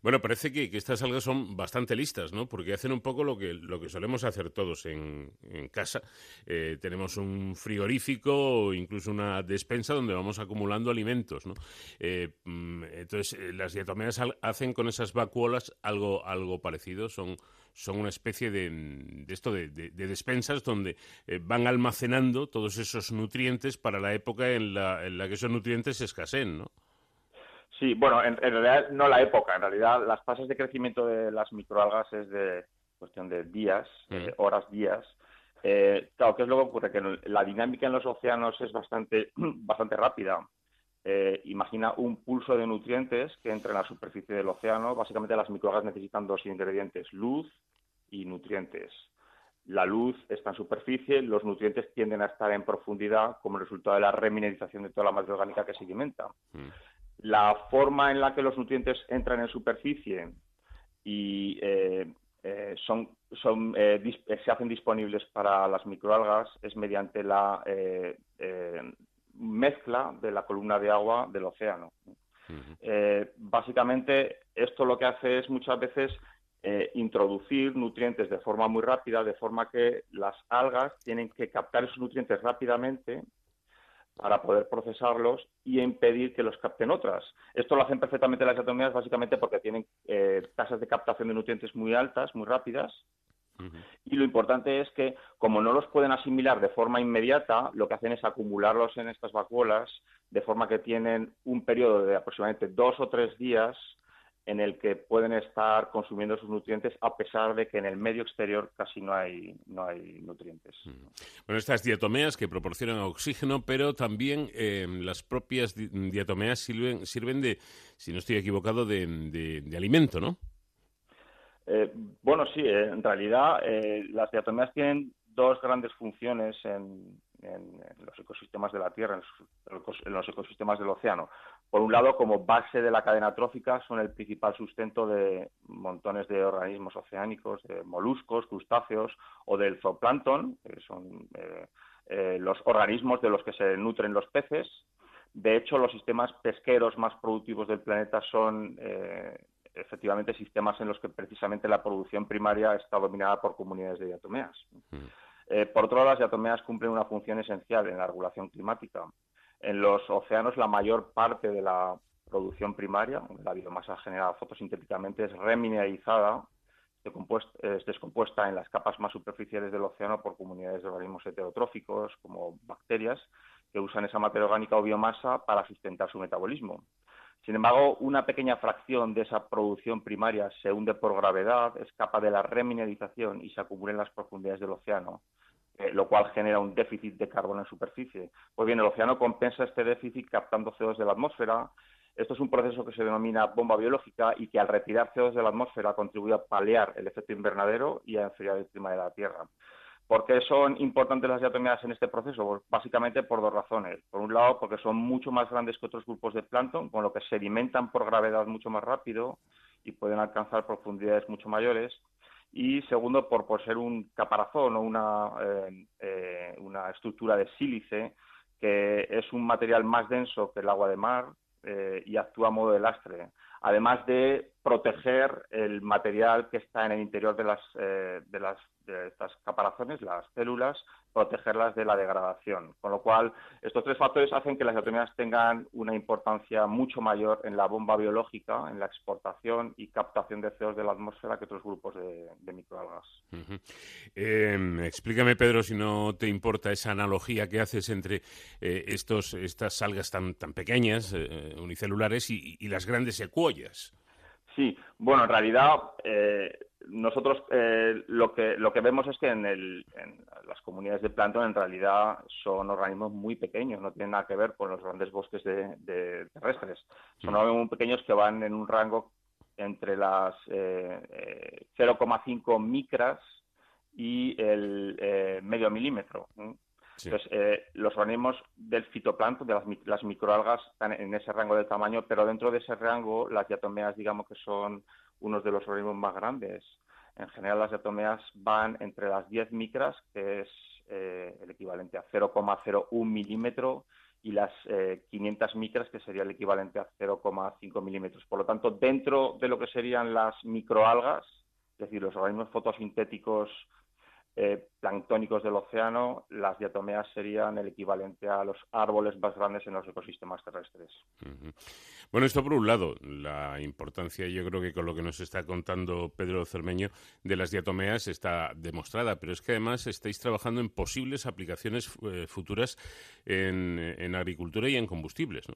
Bueno, parece que, estas algas son bastante listas, ¿no? Porque hacen un poco lo que, lo que solemos hacer todos en, casa. Eh, tenemos un frigorífico o incluso una despensa donde vamos acumulando alimentos, ¿no? Eh, mm, entonces, eh, las diatomeas hacen con esas vacuolas algo, algo parecido. Son son una especie de, esto de, despensas donde eh, van almacenando todos esos nutrientes para la época en la, en la que esos nutrientes escaseen, ¿no? Sí, bueno, en, realidad no la época, en realidad las fases de crecimiento de las microalgas es de cuestión de días, horas, días. Eh, claro, ¿qué es lo que ocurre? Que la dinámica en los océanos es bastante, bastante rápida. Eh, imagina un pulso de nutrientes que entra en la superficie del océano. Básicamente las microalgas necesitan dos ingredientes, luz y nutrientes. La luz está en superficie, los nutrientes tienden a estar en profundidad como resultado de la remineralización de toda la materia orgánica que se alimenta. Mm. La forma en la que los nutrientes entran en superficie y eh, eh, son, son se hacen disponibles para las microalgas es mediante la mezcla de la columna de agua del océano. Eh, básicamente, esto lo que hace es muchas veces eh, introducir nutrientes de forma muy rápida, de forma que las algas tienen que captar esos nutrientes rápidamente para poder procesarlos y impedir que los capten otras. Esto lo hacen perfectamente las diatomeas básicamente porque tienen eh, tasas de captación de nutrientes muy altas, muy rápidas, y lo importante es que, como no los pueden asimilar de forma inmediata, lo que hacen es acumularlos en estas vacuolas, de forma que tienen un periodo de aproximadamente dos o tres días en el que pueden estar consumiendo sus nutrientes a pesar de que en el medio exterior casi no hay, no hay nutrientes. Bueno, estas diatomeas que proporcionan oxígeno, pero también eh, las propias diatomeas sirven, sirven de, si no estoy equivocado, de, de alimento, ¿no? Eh, bueno, sí, eh, en realidad eh, las diatomeas tienen dos grandes funciones en, los ecosistemas de la Tierra, en, los ecosistemas del océano. Por un lado, como base de la cadena trófica, son el principal sustento de montones de organismos oceánicos, de moluscos, crustáceos o del zooplancton, que son los organismos de los que se nutren los peces. De hecho, los sistemas pesqueros más productivos del planeta son efectivamente sistemas en los que precisamente la producción primaria está dominada por comunidades de diatomeas. Mm. Eh, por otro lado, las diatomeas cumplen una función esencial en la regulación climática. En los océanos, la mayor parte de la producción primaria, la biomasa generada fotosintéticamente es remineralizada, es descompuesta en las capas más superficiales del océano por comunidades de organismos heterotróficos como bacterias que usan esa materia orgánica o biomasa para sustentar su metabolismo. Sin embargo, una pequeña fracción de esa producción primaria se hunde por gravedad, escapa de la remineralización y se acumula en las profundidades del océano, eh, lo cual genera un déficit de carbono en superficie. Pues bien, el océano compensa este déficit captando CO2 de la atmósfera. Esto es un proceso que se denomina bomba biológica y que al retirar CO2 de la atmósfera contribuye a paliar el efecto invernadero y a enfriar el clima de la Tierra. ¿Por qué son importantes las diatomeas en este proceso? Pues básicamente por dos razones. Por un lado, porque son mucho más grandes que otros grupos de plancton, con lo que se alimentan por gravedad mucho más rápido y pueden alcanzar profundidades mucho mayores. Y segundo, por, por ser un caparazón o una, eh, eh, una estructura de sílice, que es un material más denso que el agua de mar eh, y actúa a modo de lastre además de proteger el material que está en el interior de las, de las de estas caparazones, las células, protegerlas de la degradación. Con lo cual, estos tres factores hacen que las diatomeas tengan una importancia mucho mayor en la bomba biológica, en la exportación y captación de CO2 de la atmósfera que otros grupos de, microalgas. Em, explícame, Pedro, si no te importa esa analogía que haces entre eh, estos, estas algas tan, tan pequeñas, eh, unicelulares, y, y, las grandes secuoyas. Sí, bueno, en realidad eh, nosotros eh, lo que lo que vemos es que en, el, en, las comunidades de plancton en realidad son organismos muy pequeños, no tienen nada que ver con los grandes bosques de, terrestres. Son mm. organismos muy pequeños que van en un rango entre las eh, 0,5 eh, micras y el eh, medio milímetro. Entonces, eh, los organismos del fitoplancton, de las, las, microalgas, están en ese rango de tamaño, pero dentro de ese rango, las diatomeas, digamos que son unos de los organismos más grandes. En general, las diatomeas van entre las 10 micras, que es eh, el equivalente a 0,01 milímetro, y las 500 eh, micras, que sería el equivalente a 0,5 milímetros. Por lo tanto, dentro de lo que serían las microalgas, es decir, los organismos fotosintéticos eh, planctónicos del océano, las diatomeas serían el equivalente a los árboles más grandes en los ecosistemas terrestres. Bueno, esto por un lado, la importancia, yo creo que con lo que nos está contando Pedro Cermeño de las diatomeas está demostrada, pero es que además estáis trabajando en posibles aplicaciones eh, futuras en, agricultura y en combustibles, ¿no?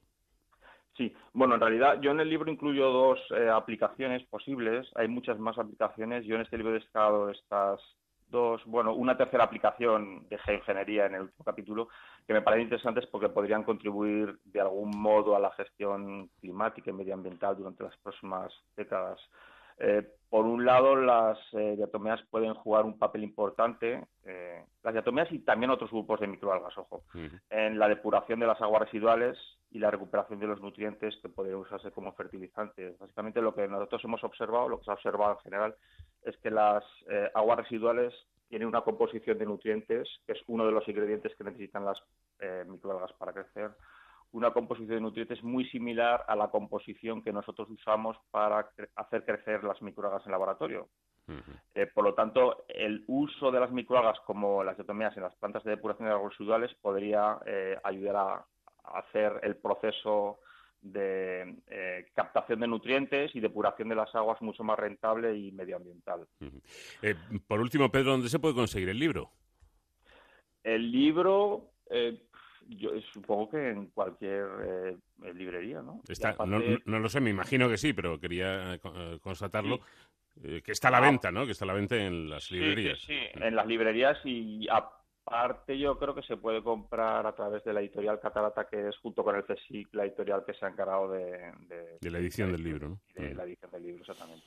Sí, bueno, en realidad yo en el libro incluyo dos eh, aplicaciones posibles, hay muchas más aplicaciones, yo en este libro he destacado estas dos, bueno, una tercera aplicación de geoingeniería en el último capítulo que me parecen interesantes porque podrían contribuir de algún modo a la gestión climática y medioambiental durante las próximas décadas. Eh, por un lado, las eh, diatomeas pueden jugar un papel importante, eh, las diatomeas y también otros grupos de microalgas, ojo, en la depuración de las aguas residuales y la recuperación de los nutrientes que podrían usarse como fertilizantes. Básicamente lo que nosotros hemos observado, lo que se ha observado en general, es que las eh, aguas residuales tienen una composición de nutrientes, que es uno de los ingredientes que necesitan las eh, microalgas para crecer, una composición de nutrientes muy similar a la composición que nosotros usamos para hacer crecer las microalgas en laboratorio. Eh, por lo tanto, el uso de las microalgas como las diatomeas en las plantas de depuración de aguas residuales podría ayudar a, hacer el proceso de eh, captación de nutrientes y depuración de las aguas mucho más rentable y medioambiental. Eh, por último, Pedro, ¿dónde se puede conseguir el libro? El libro, eh, yo supongo que en cualquier librería, ¿no? no, lo sé, me imagino que sí, pero quería constatarlo. que está a la ah. venta, ¿no? Que está a la venta en las librerías. Sí, sí, en las librerías y parte yo creo que se puede comprar a través de la editorial Catarata, que es junto con el CSIC la editorial que se ha encargado de... De, la edición del libro, ¿no? De la edición del libro, exactamente.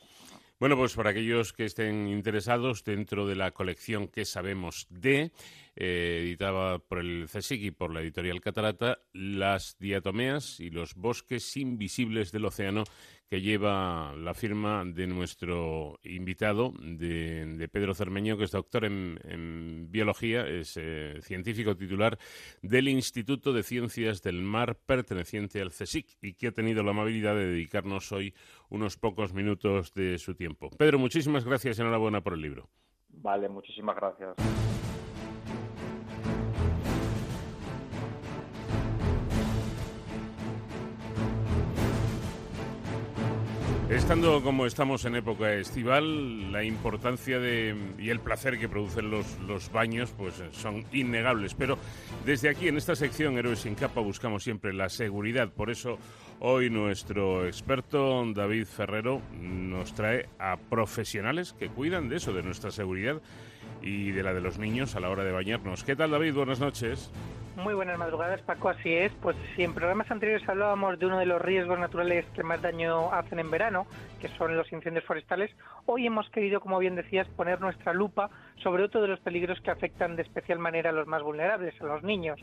Bueno, pues para aquellos que estén interesados dentro de la colección que sabemos de, eh, editada por el CSIC y por la editorial Catarata, las diatomeas y los bosques invisibles del océano que lleva la firma de nuestro invitado, de, Pedro Cermeño, que es doctor en, biología, es eh, científico titular del Instituto de Ciencias del Mar perteneciente al CSIC y que ha tenido la amabilidad de dedicarnos hoy unos pocos minutos de su tiempo. Pedro, muchísimas gracias y enhorabuena por el libro. Vale, muchísimas gracias. Estando como estamos en época estival, la importancia de, y el placer que producen los, los baños pues son innegables. Pero desde aquí, en esta sección Héroes sin capa, buscamos siempre la seguridad. Por eso hoy nuestro experto David Ferrero nos trae a profesionales que cuidan de eso, de nuestra seguridad y de la de los niños a la hora de bañarnos. ¿Qué tal David? Buenas noches. Muy buenas madrugadas, Paco. Así es. Pues si en programas anteriores hablábamos de uno de los riesgos naturales que más daño hacen en verano, que son los incendios forestales, hoy hemos querido, como bien decías, poner nuestra lupa sobre otro de los peligros que afectan de especial manera a los más vulnerables, a los niños.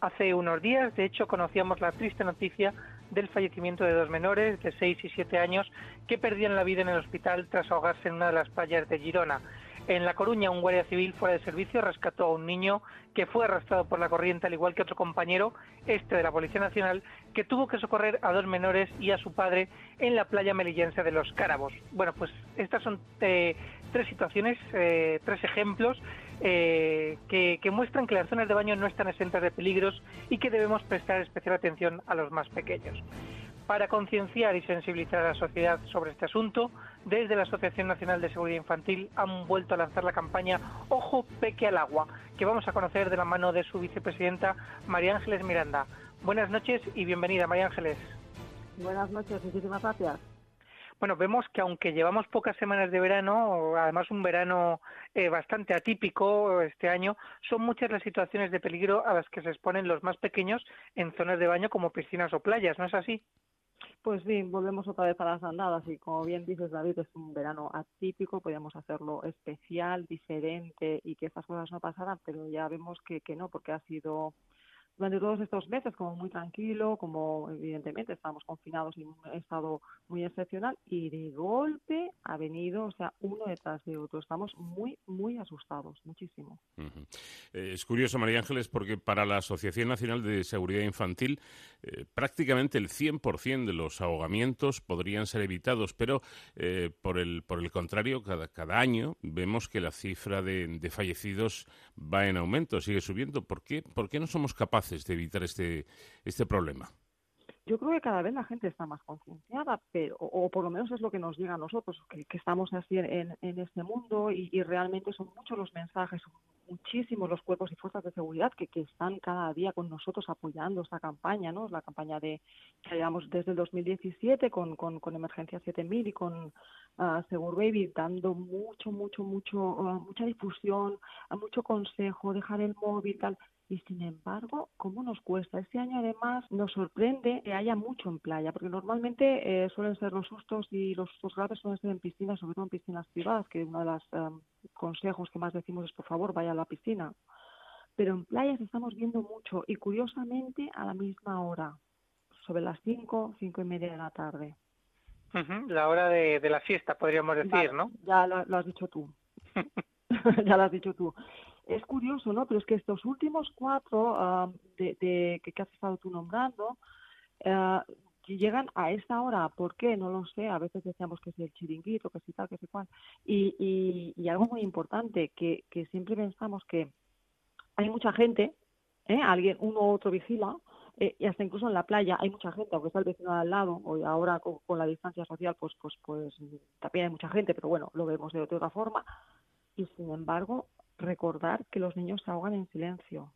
Hace unos días, de hecho, conocíamos la triste noticia del fallecimiento de dos menores de 6 y 7 años que perdían la vida en el hospital tras ahogarse en una de las playas de Girona. En La Coruña, un guardia civil fuera de servicio rescató a un niño que fue arrastrado por la corriente, al igual que otro compañero, este de la Policía Nacional, que tuvo que socorrer a dos menores y a su padre en la playa melillense de Los Cárabos. Bueno, pues estas son eh, tres situaciones, eh, tres ejemplos eh, que, que muestran que las zonas de baño no están exentas de peligros y que debemos prestar especial atención a los más pequeños. Para concienciar y sensibilizar a la sociedad sobre este asunto, desde la Asociación Nacional de Seguridad Infantil han vuelto a lanzar la campaña Ojo Peque al Agua, que vamos a conocer de la mano de su vicepresidenta María Ángeles Miranda. Buenas noches y bienvenida, María Ángeles. Buenas noches, muchísimas gracias. Bueno, vemos que aunque llevamos pocas semanas de verano, además un verano eh, bastante atípico este año, son muchas las situaciones de peligro a las que se exponen los más pequeños en zonas de baño como piscinas o playas, ¿no es así? Pues sí, volvemos otra vez a las andadas y como bien dices David, es un verano atípico, podríamos hacerlo especial, diferente y que estas cosas no pasaran, pero ya vemos que, que no, porque ha sido durante todos estos meses como muy tranquilo, como evidentemente estábamos confinados en un estado muy excepcional y de golpe ha venido, o sea, uno detrás de otro. Estamos muy, muy asustados, muchísimo. Eh, es curioso, María Ángeles, porque para la Asociación Nacional de Seguridad Infantil eh, prácticamente el 100% de los ahogamientos podrían ser evitados, pero eh, por, el, por el contrario, cada, cada año vemos que la cifra de, de fallecidos va en aumento, sigue subiendo. ¿Por qué, ¿Por qué no somos capaces de evitar este, este problema? Yo creo que cada vez la gente está más concienciada, pero o, por lo menos es lo que nos llega a nosotros, que, estamos así en, este mundo y, realmente son muchos los mensajes, muchísimos los cuerpos y fuerzas de seguridad que, están cada día con nosotros apoyando esta campaña, ¿no? La campaña de que llevamos desde el 2017 con, con, con Emergencia 7000 y con uh, Segur Baby dando mucho, mucho, mucho, uh, mucha difusión, mucho consejo, dejar el móvil, tal y sin embargo, ¿cómo nos cuesta? Este año además nos sorprende que haya mucho en playa, porque normalmente eh, suelen ser los sustos y los sustos graves suelen ser en piscinas, sobre todo en piscinas privadas, que uno de los um, consejos que más decimos es por favor vaya a la piscina. Pero en playas estamos viendo mucho y curiosamente a la misma hora, sobre las cinco, cinco y media de la tarde. Uh -huh, la hora de, de, la siesta, podríamos decir, vale, ¿no? Ya lo, lo has dicho tú. ya lo has dicho tú es curioso, ¿no? Pero es que estos últimos cuatro uh, de, de, que, has estado tú nombrando uh, llegan a esta hora. ¿Por qué? No lo sé. A veces decíamos que es el chiringuito, que si tal, que si cual. Y, y, y algo muy importante, que, que siempre pensamos que hay mucha gente, ¿eh? alguien, uno u otro vigila, eh, y hasta incluso en la playa hay mucha gente, aunque está el vecino al lado, o ahora con, la distancia social, pues, pues, pues también hay mucha gente, pero bueno, lo vemos de otra forma. Y sin embargo, recordar que los niños se ahogan en silencio,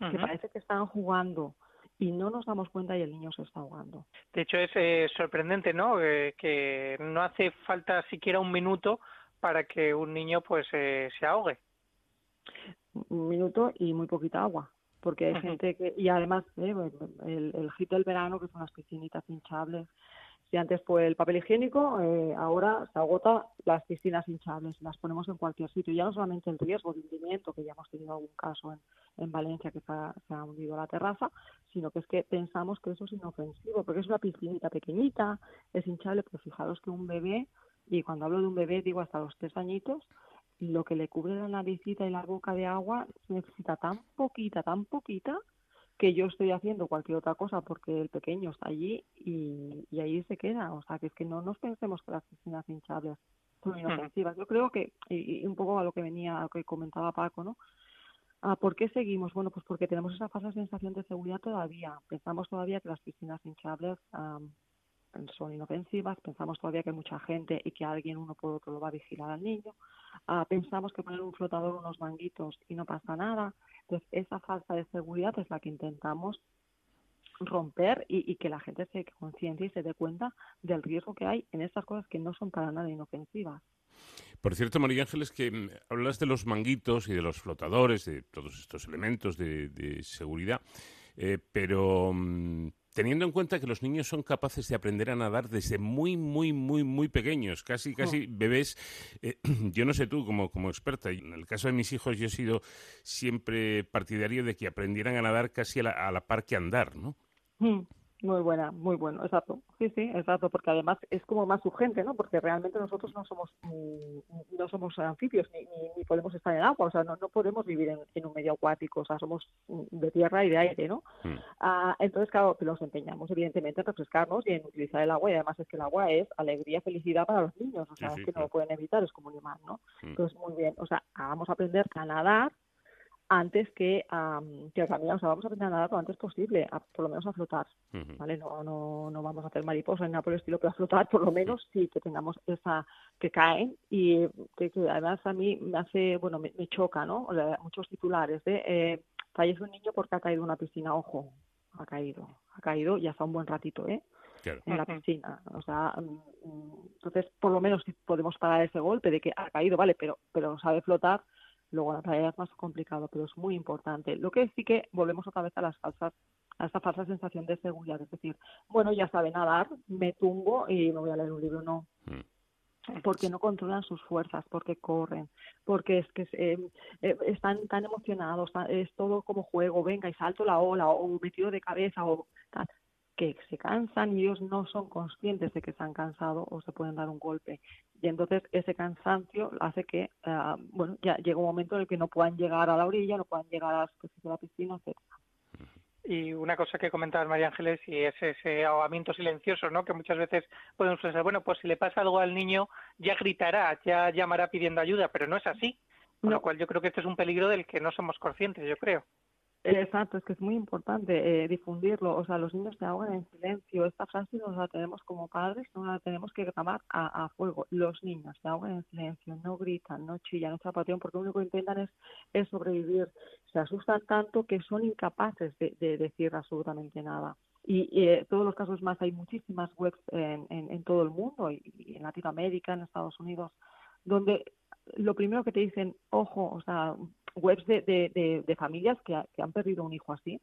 uh -huh. que parece que están jugando y no nos damos cuenta y el niño se está ahogando. De hecho es eh, sorprendente, ¿no? Eh, que no hace falta siquiera un minuto para que un niño pues eh, se ahogue. Un minuto y muy poquita agua, porque hay uh -huh. gente que y además eh, el, el hit del verano que son las piscinitas hinchables si antes fue el papel higiénico, eh, ahora se agota las piscinas hinchables, las ponemos en cualquier sitio. Ya no solamente el riesgo de hundimiento, que ya hemos tenido algún caso en, en Valencia que se ha, se ha, hundido la terraza, sino que es que pensamos que eso es inofensivo, porque es una piscinita pequeñita, es hinchable, pero fijaros que un bebé, y cuando hablo de un bebé digo hasta los tres añitos, lo que le cubre la naricita y la boca de agua necesita tan poquita, tan poquita, que yo estoy haciendo cualquier otra cosa porque el pequeño está allí y, y ahí se queda. O sea, que es que no nos pensemos que las piscinas hinchables son inofensivas. Yo creo que, y, y, un poco a lo que venía, a lo que comentaba Paco, ¿no? Ah, ¿Por qué seguimos? Bueno, pues porque tenemos esa falsa sensación de seguridad todavía. Pensamos todavía que las piscinas hinchables um, son inofensivas, pensamos todavía que hay mucha gente y que alguien uno por otro lo va a vigilar al niño, ah, pensamos que poner un flotador, unos manguitos y no pasa nada. Entonces, esa falta de seguridad es la que intentamos romper y, que la gente se conciencie y se dé cuenta del riesgo que hay en estas cosas que no son para nada inofensivas. Por cierto, María Ángeles, que mm, hablas de los manguitos y de los flotadores, de todos estos elementos de, seguridad, eh, pero mm, teniendo en cuenta que los niños son capaces de aprender a nadar desde muy, muy, muy, muy pequeños, casi, casi oh. bebés. Eh, yo no sé tú, como, como experta, en el caso de mis hijos yo he sido siempre partidario de que aprendieran a nadar casi a la, a la par que andar, ¿no? Mm. Muy buena, muy bueno, exacto. Sí, sí, exacto, porque además es como más urgente, ¿no? Porque realmente nosotros no somos no somos anfibios ni, ni, podemos estar en agua, o sea, no, no podemos vivir en, un medio acuático, o sea, somos de tierra y de aire, ¿no? Hmm. Ah, entonces, claro, nos empeñamos evidentemente en refrescarnos y en utilizar el agua y además es que el agua es alegría, felicidad para los niños, o sea, es que no lo pueden evitar, es como un imán, ¿no? Hmm. Entonces, muy bien, o sea, vamos a aprender a nadar antes que, um, que caminar, o sea, vamos a aprender a nadar lo antes posible, por lo menos a flotar, ¿vale? No, no, no vamos a hacer mariposa ni nada por el estilo, pero a flotar por lo menos sí que tengamos esa, que caen y que, además a mí me hace, bueno, me, choca, ¿no? muchos titulares de eh, fallece un niño porque ha caído en una piscina, ojo, ha caído, ha caído y hasta un buen ratito, ¿eh? en la piscina. O sea, mm, mm, entonces, por lo menos si podemos parar ese golpe de que ha caído, vale, pero, pero sabe flotar, Luego la playa es más complicado, pero es muy importante. Lo que sí que volvemos otra vez a las falsas a esta falsa sensación de seguridad, es decir, bueno, ya sabe nadar, me tumbo y me voy a leer un libro, no. Mm. Porque no controlan sus fuerzas, porque corren, porque es que eh, eh, están tan emocionados, es todo como juego, venga y salto la ola, o metido de cabeza, o tal que se cansan y ellos no son conscientes de que se han cansado o se pueden dar un golpe. Y entonces ese cansancio hace que, uh, bueno, ya llega un momento en el que no puedan llegar a la orilla, no puedan llegar a la piscina, etcétera. Y una cosa que comentabas, María Ángeles, y es ese ahogamiento silencioso, ¿no? Que muchas veces podemos pensar, bueno, pues si le pasa algo al niño, ya gritará, ya llamará pidiendo ayuda, pero no es así. Con lo cual yo creo que este es un peligro del que no somos conscientes, yo creo. Exacto, es que es muy importante eh, difundirlo. O sea, los niños se ahogan en silencio. Esta frase nos la tenemos como padres, no la tenemos que grabar a, fuego. Los niños se ahogan en silencio, no gritan, no chillan, no zapatean, porque lo único que intentan es, sobrevivir. Se asustan tanto que son incapaces de, decir absolutamente nada. Y, en todos los casos más, hay muchísimas webs en, en, todo el mundo, y, y en Latinoamérica, en Estados Unidos, donde lo primero que te dicen, ojo, o sea, webs de, de, de, familias que, que, han perdido un hijo así.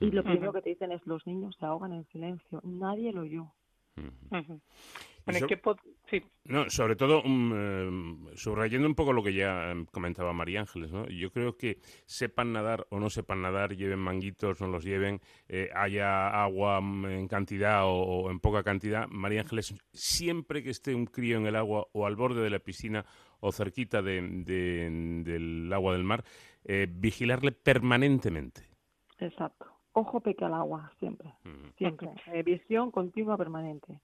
Y lo primero que te dicen es los niños se ahogan en silencio. Nadie lo oyó. No, sobre todo, um, eh, subrayando un poco lo que ya em, comentaba María Ángeles, ¿no? yo creo que sepan nadar o no sepan nadar, lleven manguitos, no los lleven, eh, haya agua mm, en cantidad o, en poca cantidad, María Ángeles, siempre que esté un crío en el agua o al borde de la piscina o cerquita de, del agua del mar, eh, vigilarle permanentemente. Exacto. Ojo peque al agua, siempre. Siempre. visión continua permanente.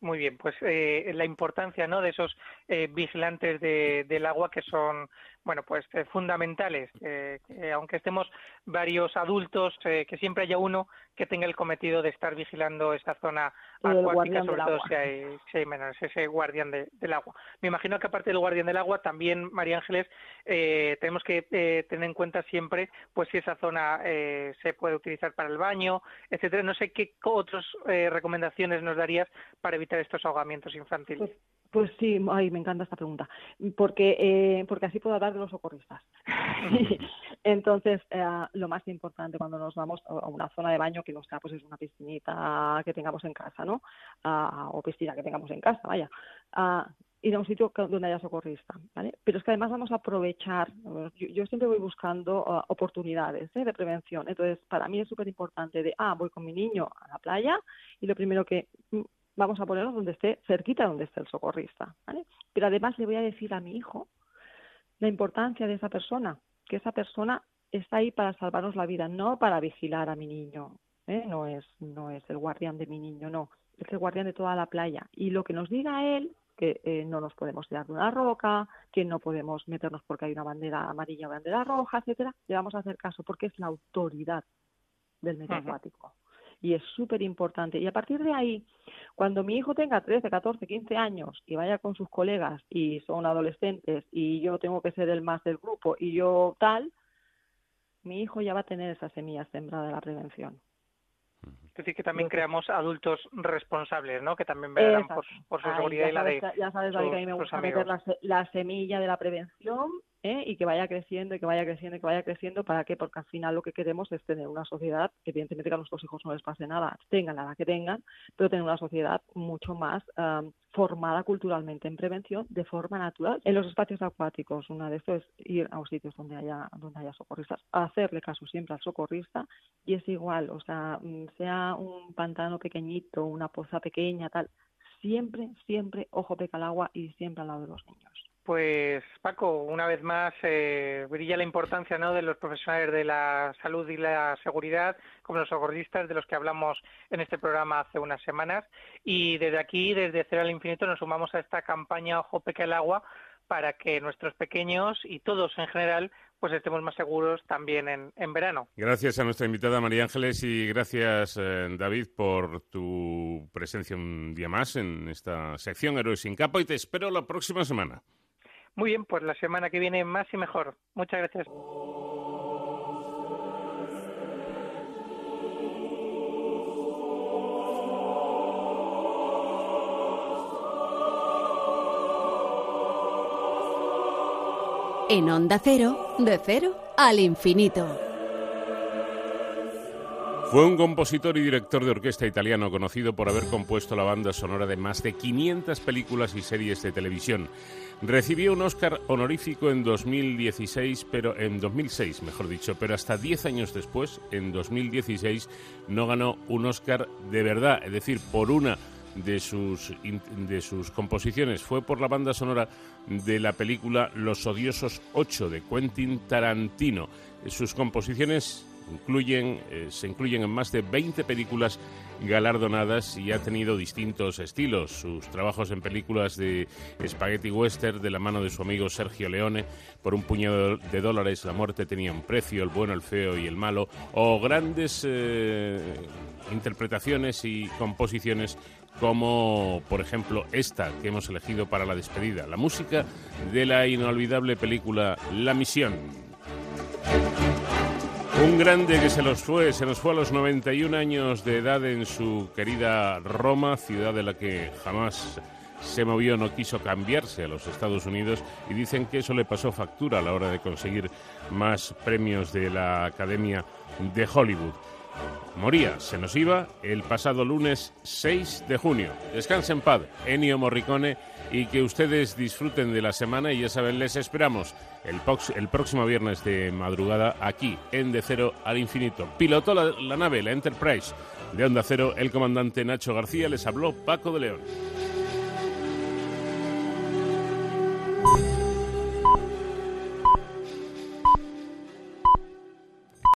Muy bien, pues eh, la importancia ¿no? de esos eh, vigilantes de, del agua que son bueno, pues eh, fundamentales, eh, aunque estemos varios adultos, eh, que siempre haya uno que tenga el cometido de estar vigilando esa zona acuática, sobre todo si hay, si hay menores, ese guardián del agua. Me imagino que aparte del guardián del agua, también, María Ángeles, tenemos que tener en cuenta siempre, pues si esa zona se puede utilizar para el baño, etcétera. No sé qué otras recomendaciones nos darías para evitar estos ahogamientos infantiles. Pues, pues sí, ay, me encanta esta pregunta, porque eh, porque así puedo hablar de los socorristas. Entonces, eh, lo más importante cuando nos vamos a una zona de baño que no sea pues es una piscinita que tengamos en casa, ¿no? o piscina que tengamos en casa, vaya. ir a un sitio donde haya socorrista, ¿vale? Pero es que además vamos a aprovechar, yo, siempre voy buscando oportunidades ¿eh? de prevención, entonces para mí es súper importante de, ah, voy con mi niño a la playa y lo primero que vamos a ponerlo donde esté, cerquita donde esté el socorrista. ¿vale? Pero además le voy a decir a mi hijo la importancia de esa persona, que esa persona está ahí para salvarnos la vida, no para vigilar a mi niño. ¿eh? No, es, no es el guardián de mi niño, no, es el guardián de toda la playa. Y lo que nos diga él, que eh, no nos podemos tirar de una roca, que no podemos meternos porque hay una bandera amarilla o bandera roja, etcétera, le vamos a hacer caso porque es la autoridad del medio acuático y es súper importante. Y a partir de ahí, cuando mi hijo tenga 13, 14, 15 años y vaya con sus colegas y son adolescentes y yo tengo que ser el más del grupo y yo tal, mi hijo ya va a tener esa semilla sembrada de la prevención. Es decir, que también creamos adultos responsables, ¿no? Que también vean por, su seguridad y la de Ya sabes, David, que a mí me gusta meter la, semilla de la prevención ¿eh? y que vaya creciendo y que vaya creciendo y que vaya creciendo. ¿Para qué? Porque al final lo que queremos es tener una sociedad, evidentemente que a nuestros hijos no les pase nada, tengan la edad que tengan, pero tener una sociedad mucho más formada culturalmente en prevención de forma natural. En los espacios acuáticos, una de estos es ir a sitios donde haya, donde haya socorristas, hacerle caso siempre al socorrista y es igual, o sea, mm, sea un pantano pequeñito, una poza pequeña, tal, siempre, siempre ojo peca al agua y siempre al lado de los niños. Pues Paco, una vez más eh, brilla la importancia ¿no? de los profesionales de la salud y la seguridad, como los socorristas de los que hablamos en este programa hace unas semanas. Y desde aquí, desde Cero al Infinito, nos sumamos a esta campaña Ojo Peca el Agua para que nuestros pequeños y todos en general pues estemos más seguros también en, verano. Gracias a nuestra invitada María Ángeles y gracias eh, David por tu presencia un día más en esta sección Héroes sin capa y te espero la próxima semana. Muy bien, pues la semana que viene más y mejor. Muchas gracias. En Onda Cero, de cero al infinito. Fue un compositor y director de orquesta italiano conocido por haber compuesto la banda sonora de más de 500 películas y series de televisión. Recibió un Oscar honorífico en 2016, pero en 2006, mejor dicho, pero hasta 10 años después, en 2016, no ganó un Oscar de verdad, es decir, por una de sus, de sus composiciones. Fue por la banda sonora de la película Los Odiosos 8 de Quentin Tarantino. Sus composiciones incluyen, eh, se incluyen en más de 20 películas galardonadas y ha tenido distintos estilos. Sus trabajos en películas de spaghetti western de la mano de su amigo Sergio Leone, por un puñado de dólares, La muerte tenía un precio, El bueno, el feo y el malo, o grandes eh, interpretaciones y composiciones como por ejemplo esta que hemos elegido para la despedida, la música de la inolvidable película La Misión. Un grande que se los fue, se nos fue a los 91 años de edad en su querida Roma, ciudad de la que jamás se movió, no quiso cambiarse a los Estados Unidos y dicen que eso le pasó factura a la hora de conseguir más premios de la Academia de Hollywood. Moría, se nos iba el pasado lunes 6 de junio. Descansen en paz, Ennio Morricone y que ustedes disfruten de la semana y ya saben, les esperamos el, próximo viernes de madrugada aquí en De Cero al Infinito. Pilotó la, la nave, la Enterprise de Onda Cero, el comandante Nacho García, les habló Paco de León.